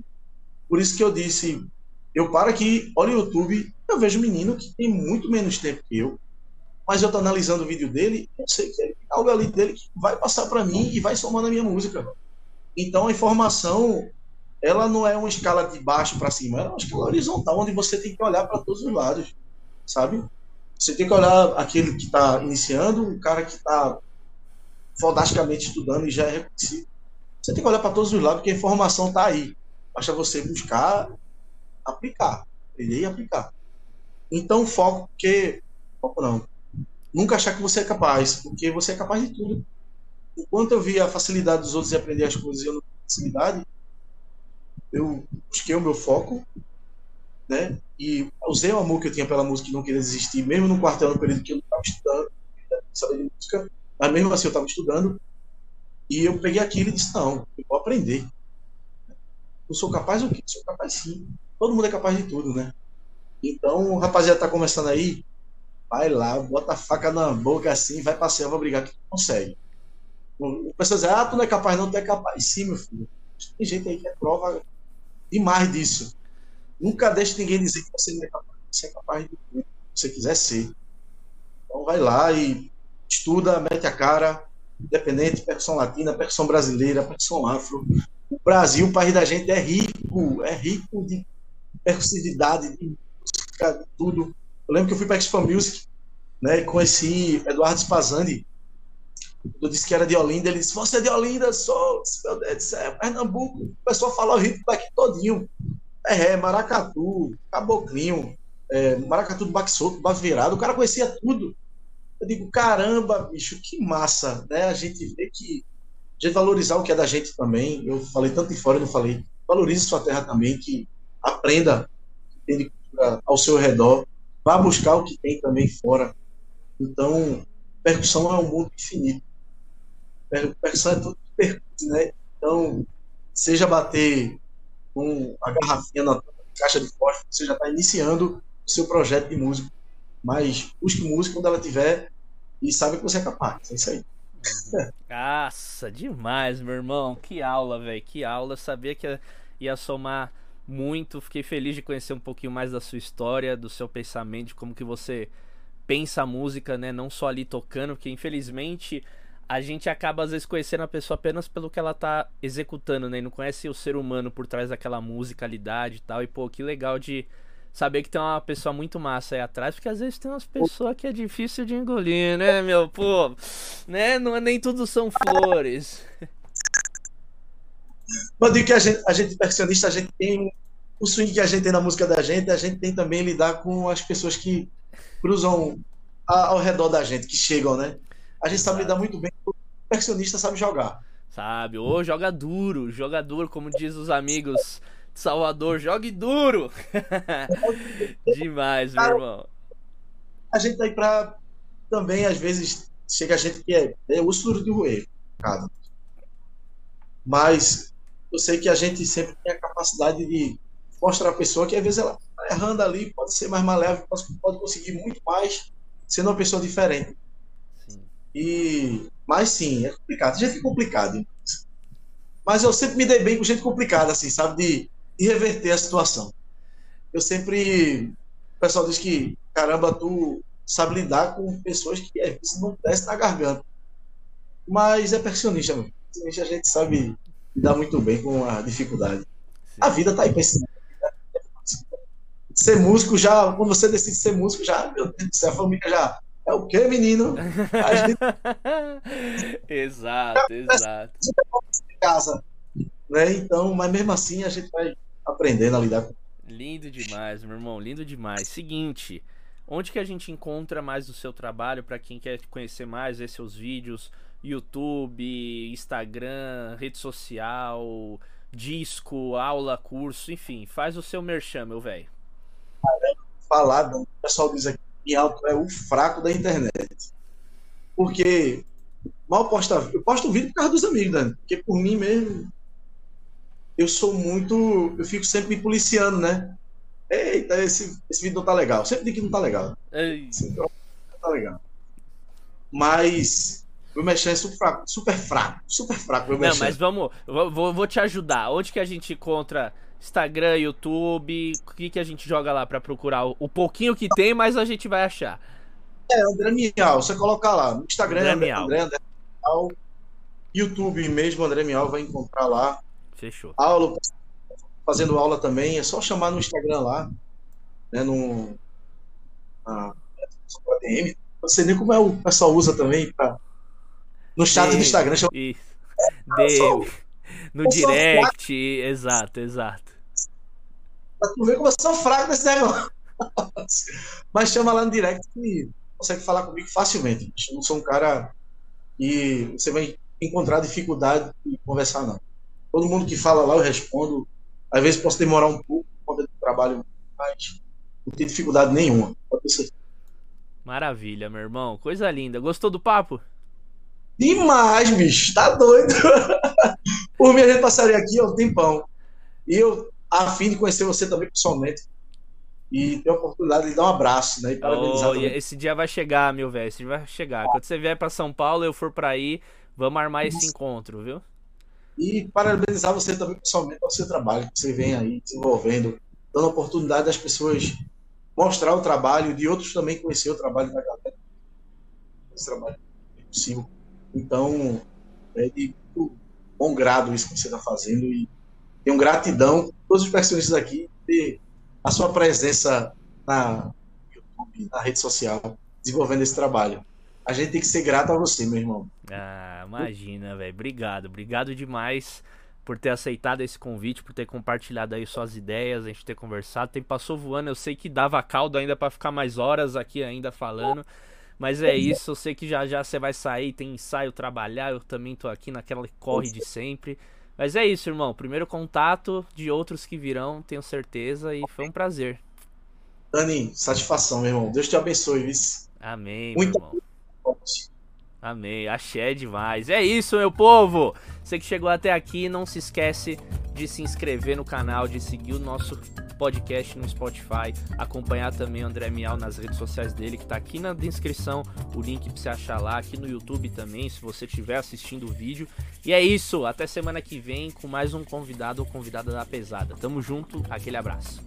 Por isso que eu disse, eu paro aqui, olho o YouTube, eu vejo um menino que tem muito menos tempo que eu, mas eu tô analisando o vídeo dele, eu sei que ele tem algo ali dele que vai passar para mim e vai somar na minha música. Então a informação, ela não é uma escala de baixo para cima, ela é uma escala horizontal, onde você tem que olhar para todos os lados, sabe? Você tem que olhar aquele que está iniciando, um cara que está fodasticamente estudando e já é reconhecido. Você tem que olhar para todos os lados, porque a informação está aí. Basta você buscar, aplicar, aprender e aplicar. Então, foco, porque. Foco não. Nunca achar que você é capaz, porque você é capaz de tudo. Enquanto eu via a facilidade dos outros em aprender as coisas e eu não tinha facilidade, eu busquei o meu foco, né? E usei o amor que eu tinha pela música e não queria desistir, mesmo no quartel, no período que eu não estava estudando, sabia de música, mas mesmo assim eu estava estudando. E eu peguei aquilo e disse: não, eu vou aprender. Eu sou capaz do quê? Sou capaz sim. Todo mundo é capaz de tudo, né? Então, o rapaziada tá começando aí, vai lá, bota a faca na boca assim, vai passear, vai brigar que tu consegue. O pessoal diz, ah, tu não é capaz não, tu é capaz sim, meu filho. Tem gente aí que é prova demais disso. Nunca deixe ninguém dizer que você não é capaz. Você é capaz de tudo que você quiser ser. Então vai lá e estuda, mete a cara, independente, percussão latina, percussão brasileira, percussão afro. O Brasil, o país da gente, é rico, é rico de percussividade, de música, de tudo. Eu lembro que eu fui para Expo Music, né, e conheci Eduardo Spazani. Eu disse que era de Olinda, ele disse, você é de Olinda? Sou, meu Deus do céu, Pernambuco. O pessoal falou o ritmo daqui todinho. É, Maracatu, Caboclinho, é, Maracatu do Baque Solto, Baque Virado, o cara conhecia tudo. Eu digo, caramba, bicho, que massa, né? A gente vê que a gente valorizar o que é da gente também. Eu falei tanto de fora, eu não falei. Valorize sua terra também, que aprenda que tem de cultura ao seu redor. Vá buscar o que tem também fora. Então, percussão é um mundo infinito. Per- Percussão é tudo que percute, né? Então, seja bater com a garrafinha na caixa de fósforo, você já está iniciando o seu projeto de música. Mas busque música quando ela tiver e sabe que você é capaz. É isso aí. *laughs* Nossa, demais, meu irmão. Que aula, velho. Que aula. Sabia que ia somar muito. Fiquei feliz de conhecer um pouquinho mais da sua história, do seu pensamento, de como que você pensa a música, né? Não só ali tocando, porque infelizmente a gente acaba às vezes conhecendo a pessoa apenas pelo que ela tá executando, né? E não conhece o ser humano por trás daquela musicalidade e tal. E pô, que legal de saber que tem uma pessoa muito massa aí atrás, porque às vezes tem umas pessoas que é difícil de engolir, né, meu? Pô, né? Não, nem tudo são flores. *laughs* Mas digo que a gente, a gente percussionista, a gente tem o swing que a gente tem na música da gente, a gente tem também lidar com as pessoas que cruzam a- ao redor da gente, que chegam, né? A gente sabe lidar muito bem, o percussionista sabe jogar. Sabe? Ô, joga duro, joga duro, como diz os amigos de Salvador, jogue duro. *laughs* Demais, meu irmão. A gente tá aí pra também, às vezes, chega a gente que é, é o suro de roer, cara. Mas eu sei que a gente sempre tem a capacidade de mostrar a pessoa que às vezes ela tá errando ali, pode ser mais malévola, pode, pode conseguir muito mais sendo uma pessoa diferente. Sim. E, mas sim, é complicado. Gente é complicado. Mas eu sempre me dei bem com gente complicada, assim, sabe? De, de reverter a situação. Eu sempre. O pessoal diz que, caramba, tu sabe lidar com pessoas que às vezes não desce na garganta. Mas é perfeccionista, mano. A gente sabe lidar muito bem com a dificuldade. Sim. A vida tá aí pra ensinar. Ser músico já, quando você decide ser músico, já, meu Deus do céu, a família já. É o quê, menino? Gente... *laughs* exato, exato. Casa, né? Então, mas mesmo assim a gente vai aprendendo a lidar com. Lindo demais, meu irmão, lindo demais. Seguinte, onde que a gente encontra mais o seu trabalho para quem quer conhecer mais, ver seus vídeos? YouTube, Instagram, rede social, disco, aula, curso, enfim, faz o seu merchan, meu velho. Falar, o pessoal diz aqui que alto é o fraco da internet. Porque mal posta, eu posto vídeo por causa dos amigos, Dani, porque por mim mesmo eu sou muito, eu fico sempre me policiando, né? Eita, esse, esse vídeo não tá legal. Sempre digo que não tá legal. Ei. Sempre não tá legal. Mas meu mexer é super fraco, super fraco, super fraco. Não, mas vamos, vou, vou te ajudar. Onde que a gente encontra Instagram, YouTube? O que, que a gente joga lá para procurar? O, pouquinho que tem, mas a gente vai achar. É, André Mial, você colocar lá. No Instagram, André, Mial. André, André Mial. YouTube mesmo, André Mial vai encontrar lá. Fechou. Aula, fazendo aula também, é só chamar no Instagram lá, né, no na, DM. Não sei nem como é o pessoal usa também para no chat do Instagram. Chama... Isso. *laughs* DM. No direct. Exato, exato. Pra tu ver como eu sou fraco nesse negócio. *laughs* Mas chama lá no direct que consegue falar comigo facilmente. Eu não sou um cara e você vai encontrar dificuldade de conversar, não. Todo mundo que fala lá eu respondo. Às vezes posso demorar um pouco quando eu trabalho, mas não tem dificuldade nenhuma. Maravilha, meu irmão. Coisa linda. Gostou do papo? Demais, bicho. Tá doido. *laughs* Por mim, a gente passaria aqui um tempão. E eu, a fim de conhecer você também pessoalmente. E ter a oportunidade de dar um abraço, né? E parabenizar oh, esse dia vai chegar, meu velho. Esse dia vai chegar. Quando você vier para São Paulo, eu for para aí, vamos armar esse encontro, viu? E parabenizar você também pessoalmente pelo seu trabalho que você vem aí desenvolvendo, dando a oportunidade das pessoas mostrar o trabalho, de outros também conhecer o trabalho da galera. Esse trabalho é possível então, é de bom grado isso que você está fazendo e tenho gratidão por todos os personagens aqui ter a sua presença na YouTube, na rede social, desenvolvendo esse trabalho. A gente tem que ser grato a você, meu irmão. Ah, imagina, velho. Obrigado, obrigado demais por ter aceitado esse convite, por ter compartilhado aí suas ideias, a gente ter conversado. Tem passou voando, eu sei que dava caldo ainda para ficar mais horas aqui ainda falando. Mas é isso, eu sei que já já você vai sair, tem ensaio, trabalhar, eu também tô aqui naquela corre de sempre. Mas é isso, irmão. Primeiro contato de outros que virão, tenho certeza, e foi um prazer. Dani, satisfação, meu irmão. Deus te abençoe, viu? Amém, Muita... meu irmão. Amém. Axé demais. É isso, meu povo. Você que chegou até aqui, não se esquece de se inscrever no canal, de seguir o nosso podcast no Spotify, acompanhar também o André Mial nas redes sociais dele, que está aqui na descrição, o link para você achar lá, aqui no YouTube também, se você estiver assistindo o vídeo. E é isso, até semana que vem com mais um convidado ou convidada da pesada. Tamo junto, aquele abraço.